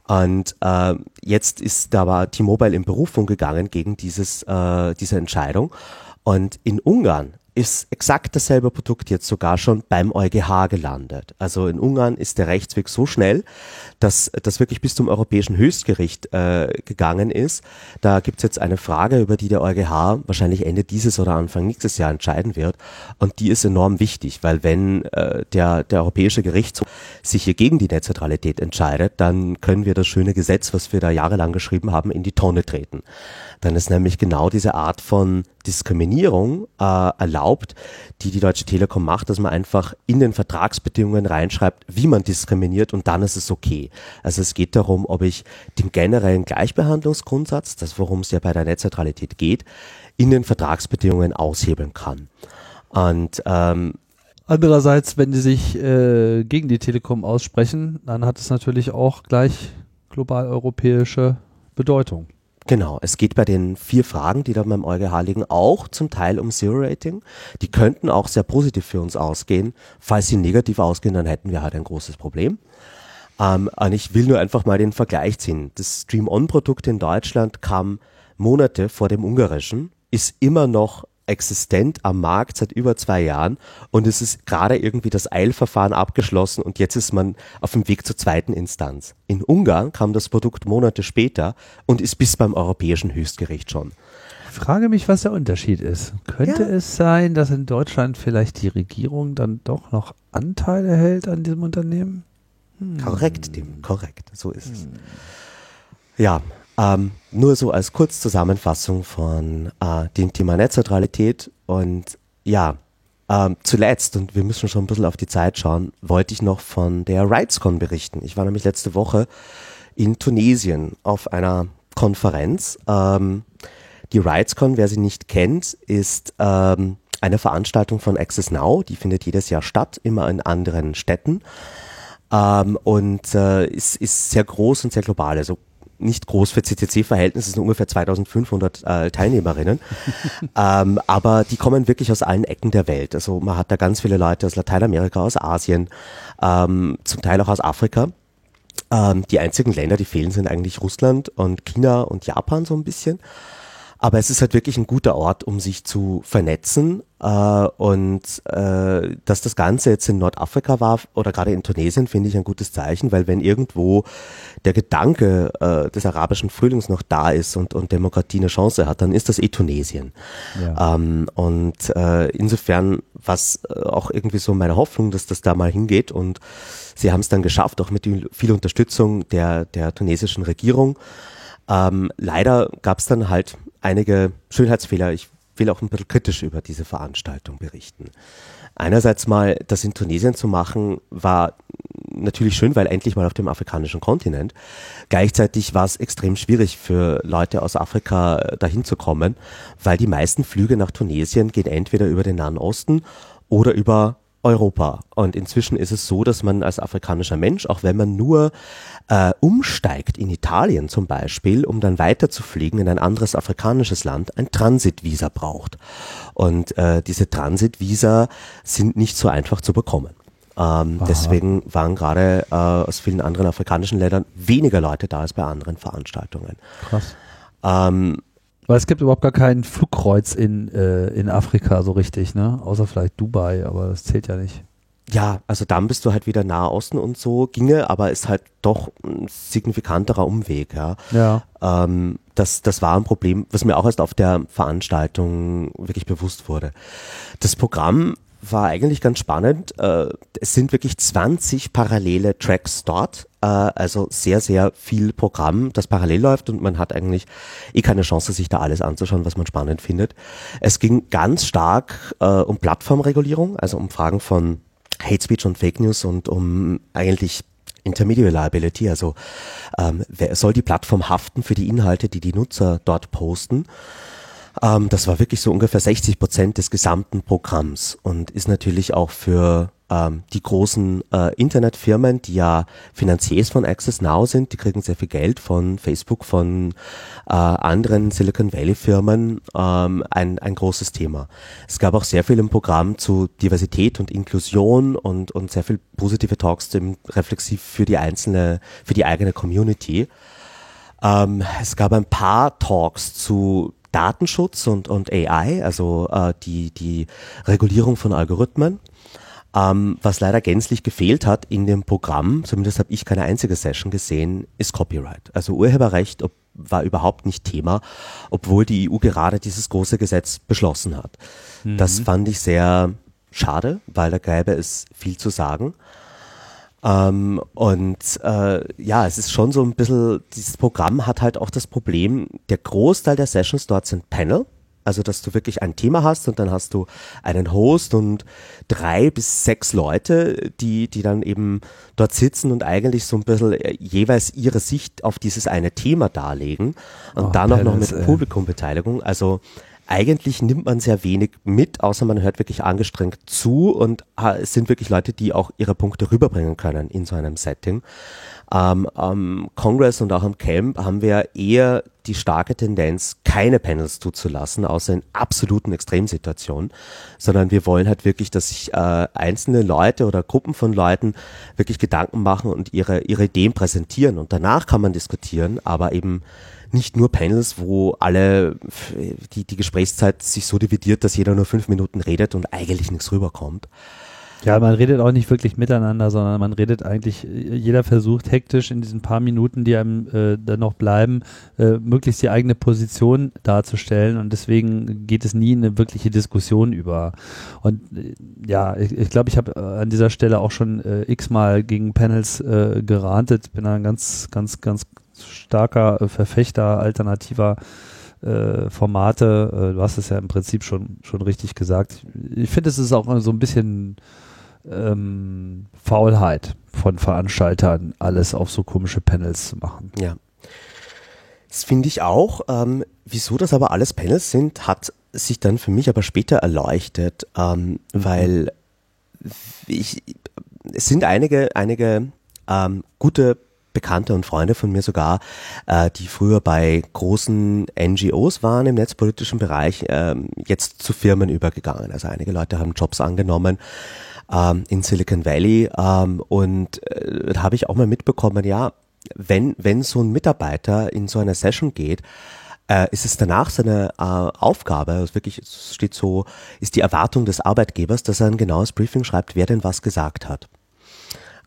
Und äh, jetzt ist da aber T-Mobile in Berufung gegangen gegen dieses, äh, diese Entscheidung. Und in Ungarn ist exakt dasselbe Produkt jetzt sogar schon beim EuGH gelandet. Also in Ungarn ist der Rechtsweg so schnell, dass das wirklich bis zum Europäischen Höchstgericht äh, gegangen ist. Da gibt es jetzt eine Frage, über die der EuGH wahrscheinlich Ende dieses oder Anfang nächstes Jahr entscheiden wird. Und die ist enorm wichtig, weil wenn äh, der, der Europäische Gerichtshof sich hier gegen die Netzneutralität entscheidet, dann können wir das schöne Gesetz, was wir da jahrelang geschrieben haben, in die Tonne treten. Dann ist nämlich genau diese Art von Diskriminierung äh, erlaubt, die die Deutsche Telekom macht, dass man einfach in den Vertragsbedingungen reinschreibt, wie man diskriminiert und dann ist es okay. Also es geht darum, ob ich den generellen Gleichbehandlungsgrundsatz, das worum es ja bei der Netzneutralität geht, in den Vertragsbedingungen aushebeln kann. Und ähm, Andererseits, wenn die sich äh, gegen die Telekom aussprechen, dann hat es natürlich auch gleich global europäische Bedeutung. Genau, es geht bei den vier Fragen, die da beim EuGH liegen, auch zum Teil um Zero-Rating. Die könnten auch sehr positiv für uns ausgehen. Falls sie negativ ausgehen, dann hätten wir halt ein großes Problem. Ähm, und ich will nur einfach mal den Vergleich ziehen. Das Stream-On-Produkt in Deutschland kam Monate vor dem ungarischen, ist immer noch existent am Markt seit über zwei Jahren und es ist gerade irgendwie das Eilverfahren abgeschlossen und jetzt ist man auf dem Weg zur zweiten Instanz. In Ungarn kam das Produkt Monate später und ist bis beim Europäischen Höchstgericht schon. Ich frage mich, was der Unterschied ist. Könnte ja. es sein, dass in Deutschland vielleicht die Regierung dann doch noch Anteile hält an diesem Unternehmen? Hm. Korrekt, Tim, korrekt. So ist hm. es. Ja, ähm, nur so als Kurzzusammenfassung von äh, dem Thema Netzneutralität und ja, ähm, zuletzt, und wir müssen schon ein bisschen auf die Zeit schauen, wollte ich noch von der RightsCon berichten. Ich war nämlich letzte Woche in Tunesien auf einer Konferenz. Ähm, die RightsCon, wer sie nicht kennt, ist ähm, eine Veranstaltung von Access Now, die findet jedes Jahr statt, immer in anderen Städten. Ähm, und äh, ist, ist sehr groß und sehr global. Also nicht groß für CCC-Verhältnisse, es sind ungefähr 2500 äh, Teilnehmerinnen. ähm, aber die kommen wirklich aus allen Ecken der Welt. Also man hat da ganz viele Leute aus Lateinamerika, aus Asien, ähm, zum Teil auch aus Afrika. Ähm, die einzigen Länder, die fehlen, sind eigentlich Russland und China und Japan so ein bisschen. Aber es ist halt wirklich ein guter Ort, um sich zu vernetzen. Äh, und äh, dass das Ganze jetzt in Nordafrika war oder gerade in Tunesien, finde ich ein gutes Zeichen, weil wenn irgendwo der Gedanke äh, des arabischen Frühlings noch da ist und, und Demokratie eine Chance hat, dann ist das eh Tunesien. Ja. Ähm, und äh, insofern was äh, auch irgendwie so meine Hoffnung, dass das da mal hingeht und sie haben es dann geschafft, auch mit viel Unterstützung der, der tunesischen Regierung. Ähm, leider gab es dann halt einige Schönheitsfehler. Ich will auch ein bisschen kritisch über diese Veranstaltung berichten. Einerseits mal, das in Tunesien zu machen, war natürlich schön, weil endlich mal auf dem afrikanischen Kontinent. Gleichzeitig war es extrem schwierig für Leute aus Afrika dahin zu kommen, weil die meisten Flüge nach Tunesien gehen entweder über den Nahen Osten oder über Europa. Und inzwischen ist es so, dass man als afrikanischer Mensch, auch wenn man nur äh, umsteigt in Italien zum Beispiel, um dann weiter zu fliegen in ein anderes afrikanisches Land, ein Transitvisa braucht. Und äh, diese Transitvisa sind nicht so einfach zu bekommen. Ähm, deswegen waren gerade äh, aus vielen anderen afrikanischen Ländern weniger Leute da als bei anderen Veranstaltungen. Krass. Ähm, Weil es gibt überhaupt gar kein Flugkreuz in, äh, in Afrika so richtig, ne? Außer vielleicht Dubai, aber das zählt ja nicht. ja, also dann bist du halt wieder Nahe Osten und so, ginge, aber ist halt doch ein signifikanterer Umweg, ja. Ja. Ähm, das, das war ein Problem, was mir auch erst auf der Veranstaltung wirklich bewusst wurde. Das Programm war eigentlich ganz spannend. Äh, es sind wirklich 20 parallele Tracks dort, äh, also sehr, sehr viel Programm, das parallel läuft und man hat eigentlich eh keine Chance, sich da alles anzuschauen, was man spannend findet. Es ging ganz stark äh, um Plattformregulierung, also um Fragen von Hate Speech und Fake News und um eigentlich Intermediate Liability, also ähm, wer soll die Plattform haften für die Inhalte, die die Nutzer dort posten. Ähm, das war wirklich so ungefähr 60 Prozent des gesamten Programms und ist natürlich auch für ähm, die großen äh, Internetfirmen, die ja Finanziers von Access Now sind, die kriegen sehr viel Geld von Facebook, von äh, anderen Silicon Valley Firmen, ähm, ein, ein großes Thema. Es gab auch sehr viel im Programm zu Diversität und Inklusion und, und sehr viel positive Talks im reflexiv für die einzelne, für die eigene Community. Ähm, es gab ein paar Talks zu Datenschutz und, und AI, also äh, die, die Regulierung von Algorithmen. Ähm, was leider gänzlich gefehlt hat in dem Programm, zumindest habe ich keine einzige Session gesehen, ist Copyright. Also Urheberrecht ob, war überhaupt nicht Thema, obwohl die EU gerade dieses große Gesetz beschlossen hat. Das fand ich sehr schade, weil da gäbe es viel zu sagen. Ähm, und äh, ja, es ist schon so ein bisschen, dieses Programm hat halt auch das Problem, der Großteil der Sessions dort sind Panel. Also, dass du wirklich ein Thema hast und dann hast du einen Host und drei bis sechs Leute, die, die dann eben dort sitzen und eigentlich so ein bisschen äh, jeweils ihre Sicht auf dieses eine Thema darlegen und Oh, dann auch noch mit. Publikumbeteiligung. Also, eigentlich nimmt man sehr wenig mit, außer man hört wirklich angestrengt zu und es sind wirklich Leute, die auch ihre Punkte rüberbringen können in so einem Setting. Ähm, am Congress und auch am Camp haben wir eher die starke Tendenz, keine Panels zuzulassen, außer in absoluten Extremsituationen, sondern wir wollen halt wirklich, dass sich äh, einzelne Leute oder Gruppen von Leuten wirklich Gedanken machen und ihre, ihre Ideen präsentieren und danach kann man diskutieren, aber eben nicht nur Panels, wo alle die, die Gesprächszeit sich so dividiert, dass jeder nur fünf Minuten redet und eigentlich nichts rüberkommt. Ja, man redet auch nicht wirklich miteinander, sondern man redet eigentlich, jeder versucht hektisch in diesen paar Minuten, die einem äh, dann noch bleiben, äh, möglichst die eigene Position darzustellen und deswegen geht es nie in eine wirkliche Diskussion über. Und äh, ja, ich glaube, ich, glaub, ich habe äh, an dieser Stelle auch schon äh, x-mal gegen Panels äh, gerantet, bin ein ganz, ganz, ganz starker äh, Verfechter alternativer äh, Formate. Äh, du hast es ja im Prinzip schon, schon richtig gesagt. Ich finde, es ist auch so ein bisschen ähm, Faulheit von Veranstaltern, alles auf so komische Panels zu machen. Ja. Das finde ich auch. Ähm, wieso das aber alles Panels sind, hat sich dann für mich aber später erleuchtet, ähm, weil ich, es sind einige, einige ähm, gute Bekannte und Freunde von mir sogar, äh, die früher bei großen NGOs waren im netzpolitischen Bereich, ähm, jetzt zu Firmen übergegangen. Also einige Leute haben Jobs angenommen ähm, in Silicon Valley ähm, und äh, da habe ich auch mal mitbekommen, ja, wenn, wenn so ein Mitarbeiter in so eine Session geht, äh, ist es danach seine äh, Aufgabe, also wirklich, es steht so, ist die Erwartung des Arbeitgebers, dass er ein genaues Briefing schreibt, wer denn was gesagt hat.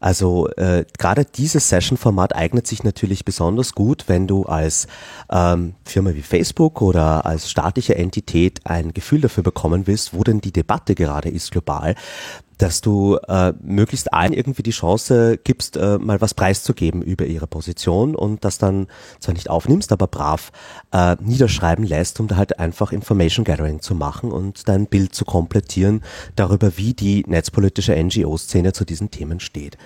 Also äh, gerade dieses Session-Format eignet sich natürlich besonders gut, wenn du als ähm, Firma wie Facebook oder als staatliche Entität ein Gefühl dafür bekommen willst, wo denn die Debatte gerade ist global, dass du äh, möglichst allen irgendwie die Chance gibst, äh, mal was preiszugeben über ihre Position und das dann zwar nicht aufnimmst, aber brav äh, niederschreiben lässt, um da halt einfach Information Gathering zu machen und dein Bild zu komplettieren darüber, wie die netzpolitische NGO-Szene zu diesen Themen steht.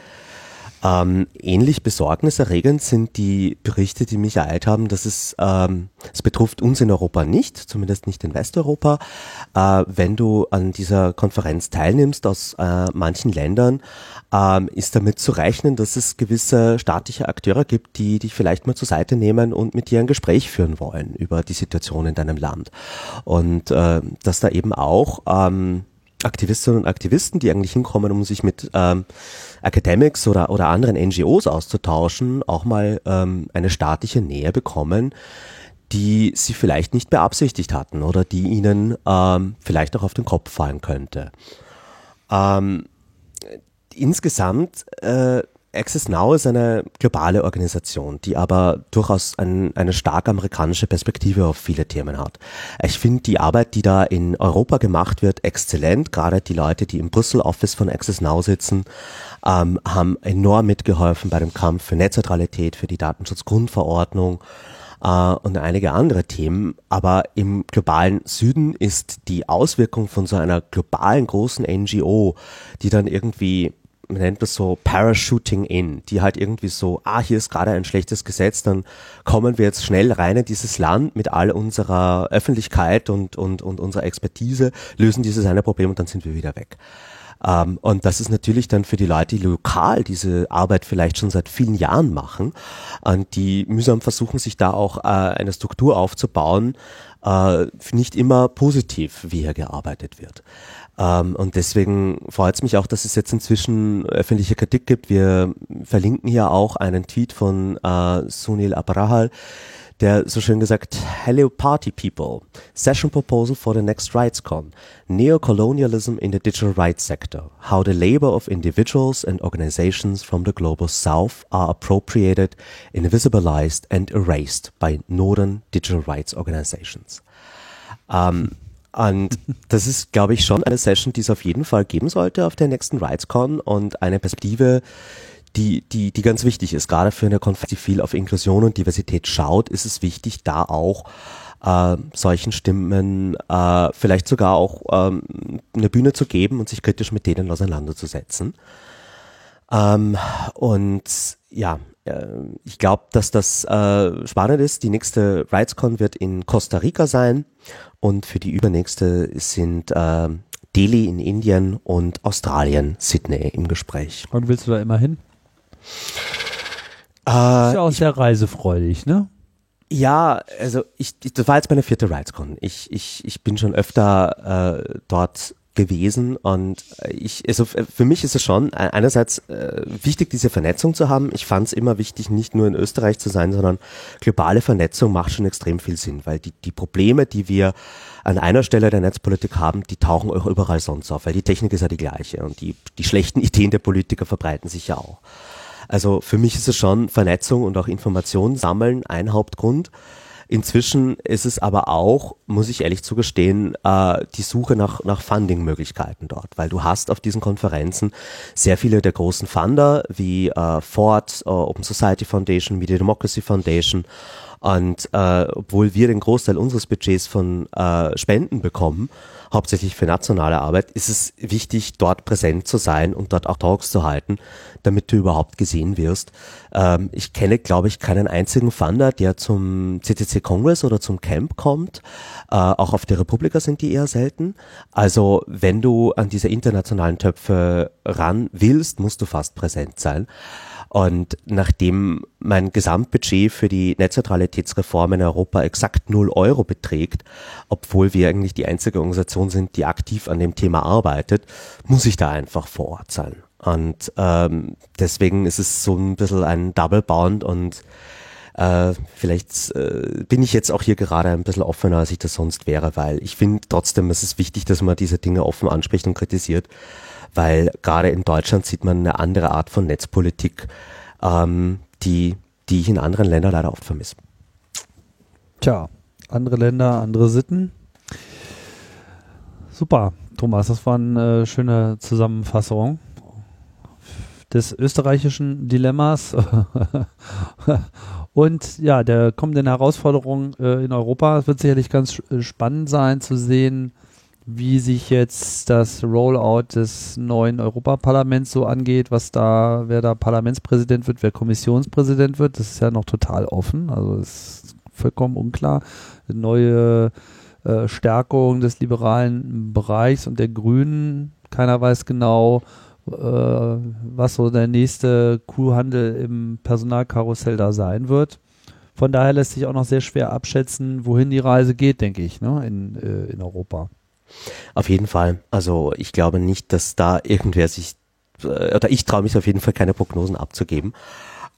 Ähm, ähnlich besorgniserregend sind die Berichte, die mich ereilt haben, dass es, ähm, es betrifft uns in Europa nicht, zumindest nicht in Westeuropa. Äh, wenn du an dieser Konferenz teilnimmst aus äh, manchen Ländern, ähm, ist damit zu rechnen, dass es gewisse staatliche Akteure gibt, die dich vielleicht mal zur Seite nehmen und mit dir ein Gespräch führen wollen über die Situation in deinem Land. Und äh, dass da eben auch ähm, Aktivistinnen und Aktivisten, die eigentlich hinkommen, um sich mit ähm, Academics oder, oder anderen NGOs auszutauschen, auch mal ähm, eine staatliche Nähe bekommen, die sie vielleicht nicht beabsichtigt hatten oder die ihnen ähm, vielleicht auch auf den Kopf fallen könnte. Ähm, insgesamt äh, Access Now ist eine globale Organisation, die aber durchaus ein, eine stark amerikanische Perspektive auf viele Themen hat. Ich finde die Arbeit, die da in Europa gemacht wird, exzellent. Gerade die Leute, die im Brüssel Office von Access Now sitzen, ähm, haben enorm mitgeholfen bei dem Kampf für Netzneutralität, für die Datenschutzgrundverordnung äh, und einige andere Themen. Aber im globalen Süden ist die Auswirkung von so einer globalen großen NGO, die dann irgendwie man nennt das so Parachuting in, die halt irgendwie so, ah, hier ist gerade ein schlechtes Gesetz, dann kommen wir jetzt schnell rein in dieses Land mit all unserer Öffentlichkeit und, und, und unserer Expertise, lösen dieses eine Problem und dann sind wir wieder weg. Ähm, und das ist natürlich dann für die Leute, die lokal diese Arbeit vielleicht schon seit vielen Jahren machen und die mühsam versuchen, sich da auch äh, eine Struktur aufzubauen, äh, nicht immer positiv, wie hier gearbeitet wird. Ähm, und deswegen freut es mich auch, dass es jetzt inzwischen öffentliche Kritik gibt. Wir verlinken hier auch einen Tweet von äh, Sunil Abrahal, der so schön gesagt, Hello Party People, Session Proposal for the next RightsCon, Neocolonialism in the Digital Rights Sector, how the labor of individuals and organizations from the Global South are appropriated, invisibilized and erased by Northern Digital Rights Organizations. Ähm, und das ist, glaube ich, schon eine Session, die es auf jeden Fall geben sollte auf der nächsten RightsCon und eine Perspektive, die, die, die ganz wichtig ist. Gerade für eine Konferenz, die viel auf Inklusion und Diversität schaut, ist es wichtig, da auch äh, solchen Stimmen äh, vielleicht sogar auch ähm, eine Bühne zu geben und sich kritisch mit denen auseinanderzusetzen. Ähm, und ja, ich glaube, dass das äh, spannend ist. Die nächste RightsCon wird in Costa Rica sein und für die übernächste sind äh, Delhi in Indien und Australien, Sydney im Gespräch. Und willst du da immer hin? Äh, ist ja auch sehr reisefreudig, ne? Ja, also ich, ich, das war jetzt meine vierte RightsCon. Ich, ich, ich bin schon öfter äh, dort gewesen und ich, also für mich ist es schon einerseits äh, wichtig, diese Vernetzung zu haben. Ich fand es immer wichtig, nicht nur in Österreich zu sein, sondern globale Vernetzung macht schon extrem viel Sinn, weil die, die Probleme, die wir an einer Stelle der Netzpolitik haben, die tauchen auch überall sonst auf, weil die Technik ist ja die gleiche und die, die schlechten Ideen der Politiker verbreiten sich ja auch. Also für mich ist es schon Vernetzung und auch Informationen sammeln ein Hauptgrund. Inzwischen ist es aber auch, muss ich ehrlich zugestehen, äh, die Suche nach, nach Funding-Möglichkeiten dort, weil du hast auf diesen Konferenzen sehr viele der großen Funder wie äh, Ford, äh, Open Society Foundation, Media Democracy Foundation und äh, obwohl wir den Großteil unseres Budgets von äh, Spenden bekommen, hauptsächlich für nationale Arbeit, ist es wichtig, dort präsent zu sein und dort auch Talks zu halten, damit du überhaupt gesehen wirst. Ähm, ich kenne, glaube ich, keinen einzigen Funder, der zum CCC Congress oder zum Camp kommt. Äh, auch auf der Republika sind die eher selten. Also wenn du an diese internationalen Töpfe ran willst, musst du fast präsent sein. Und nachdem mein Gesamtbudget für die Netzneutralitätsreform in Europa exakt 0 Euro beträgt, obwohl wir eigentlich die einzige Organisation sind, die aktiv an dem Thema arbeitet, muss ich da einfach vor Ort sein. Und ähm, deswegen ist es so ein bisschen ein Double Bound und äh, vielleicht äh, bin ich jetzt auch hier gerade ein bisschen offener, als ich das sonst wäre, weil ich finde trotzdem, es ist wichtig, dass man diese Dinge offen anspricht und kritisiert weil gerade in Deutschland sieht man eine andere Art von Netzpolitik, ähm, die, die ich in anderen Ländern leider oft vermisse. Tja, andere Länder, andere Sitten. Super, Thomas, das war eine äh, schöne Zusammenfassung des österreichischen Dilemmas und ja, der kommenden Herausforderungen äh, in Europa. Es wird sicherlich ganz spannend sein zu sehen, wie sich jetzt das Rollout des neuen Europaparlaments so angeht, was da, wer da Parlamentspräsident wird, wer Kommissionspräsident wird, das ist ja noch total offen. Also ist vollkommen unklar. Neue äh, Stärkung des liberalen Bereichs und der Grünen. Keiner weiß genau, äh, was so der nächste Kuhhandel im Personalkarussell da sein wird. Von daher lässt sich auch noch sehr schwer abschätzen, wohin die Reise geht, denke ich, ne, in, äh, in Europa. Auf jeden Fall. Also ich glaube nicht, dass da irgendwer sich, äh, oder ich traue mich auf jeden Fall keine Prognosen abzugeben.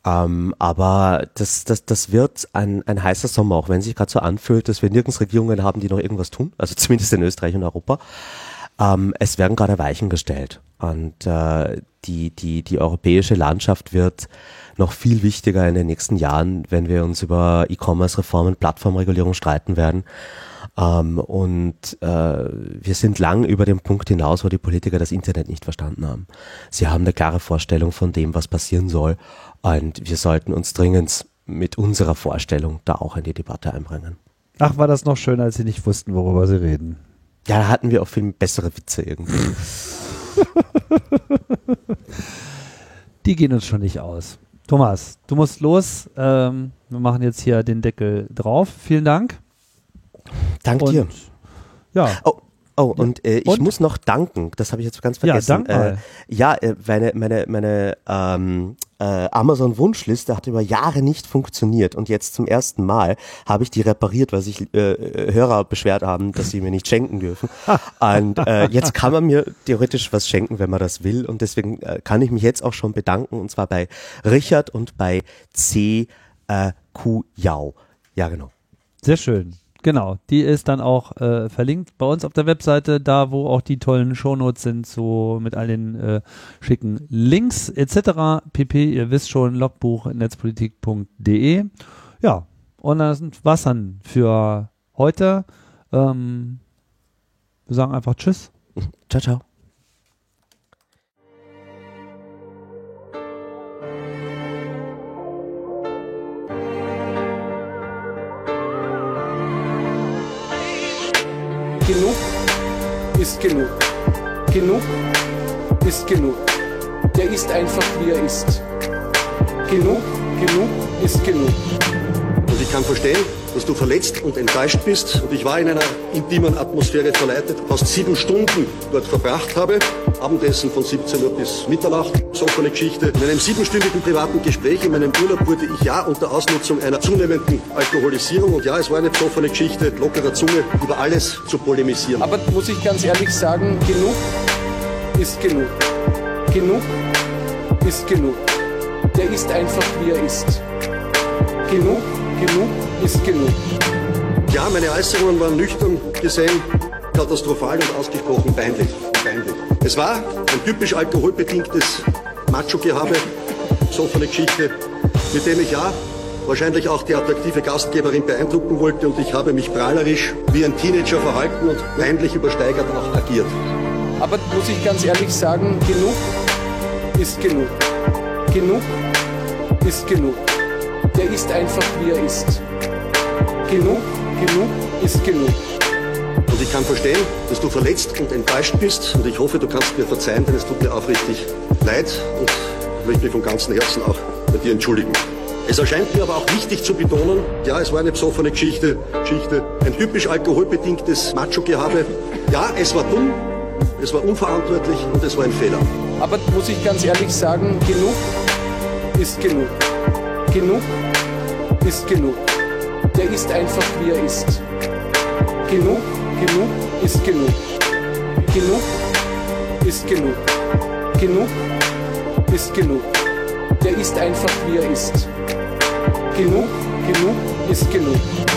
Ähm, aber das, das, das wird ein, ein heißer Sommer, auch wenn sich gerade so anfühlt, dass wir nirgends Regierungen haben, die noch irgendwas tun, also zumindest in Österreich und Europa. Ähm, es werden gerade Weichen gestellt und äh, die, die, die europäische Landschaft wird noch viel wichtiger in den nächsten Jahren, wenn wir uns über E-Commerce-Reformen, Plattformregulierung streiten werden. Ähm, und äh, wir sind lang über den Punkt hinaus, wo die Politiker das Internet nicht verstanden haben. Sie haben eine klare Vorstellung von dem, was passieren soll. Und wir sollten uns dringend mit unserer Vorstellung da auch in die Debatte einbringen. Ach, war das noch schön, als Sie nicht wussten, worüber Sie reden. Ja, da hatten wir auch viel bessere Witze irgendwie. die gehen uns schon nicht aus. Thomas, du musst los. Ähm, wir machen jetzt hier den Deckel drauf. Vielen Dank. Dank und, dir. Ja. Oh, oh und äh, ich und? muss noch danken. Das habe ich jetzt ganz vergessen. Ja, dank mal. Äh, ja, äh, meine, meine, meine ähm, äh, Amazon-Wunschliste hat über Jahre nicht funktioniert und jetzt zum ersten Mal habe ich die repariert, weil sich äh, Hörer beschwert haben, dass sie mir nicht schenken dürfen. und äh, jetzt kann man mir theoretisch was schenken, wenn man das will und deswegen äh, kann ich mich jetzt auch schon bedanken und zwar bei Richard und bei C. Äh. Yao. Ja, genau. Sehr schön. Genau, die ist dann auch äh, verlinkt bei uns auf der Webseite, da wo auch die tollen Shownotes sind, so mit all den äh, schicken Links etc. pp. Ihr wisst schon, Logbuch netzpolitik.de. Ja, und das war's dann für heute. Ähm, wir sagen einfach Tschüss. Ciao, ciao. Genug ist genug. Genug ist genug. Der ist einfach, wie er ist. Genug, genug ist genug. Ich kann verstehen, dass du verletzt und enttäuscht bist. Und ich war in einer intimen Atmosphäre verleitet, fast sieben Stunden dort verbracht habe. Abendessen von 17 Uhr bis Mitternacht, so eine Geschichte. In einem siebenstündigen privaten Gespräch in meinem Urlaub wurde ich ja unter Ausnutzung einer zunehmenden Alkoholisierung und ja, es war eine psoffene Geschichte, lockerer Zunge, über alles zu polemisieren. Aber muss ich ganz ehrlich sagen, genug ist genug. Genug ist genug. Der ist einfach, wie er ist. Genug, genug ist genug. Ja, meine Äußerungen waren nüchtern gesehen katastrophal und ausgesprochen peinlich. peinlich. Es war ein typisch alkoholbedingtes Macho-Gehabe, so eine Geschichte, mit dem ich ja wahrscheinlich auch die attraktive Gastgeberin beeindrucken wollte und ich habe mich prahlerisch wie ein Teenager verhalten und peinlich übersteigert auch agiert. Aber muss ich ganz ehrlich sagen, genug ist genug. Genug ist genug. Der ist einfach, wie er ist. Genug, genug ist genug. Und ich kann verstehen, dass du verletzt und enttäuscht bist und ich hoffe, du kannst mir verzeihen, denn es tut mir aufrichtig leid und ich möchte mich von ganzem Herzen auch bei dir entschuldigen. Es erscheint mir aber auch wichtig zu betonen, ja, es war eine besoffene Geschichte, Geschichte, ein typisch alkoholbedingtes Macho-Gehabe. Ja, es war dumm, es war unverantwortlich und es war ein Fehler. Aber muss ich ganz ehrlich sagen, genug ist genug. Genug ist genug. Der ist einfach, wie er ist. Genug, genug ist genug. Genug ist genug. Genug ist genug. Der ist einfach, wie er ist. Genug, genug ist genug.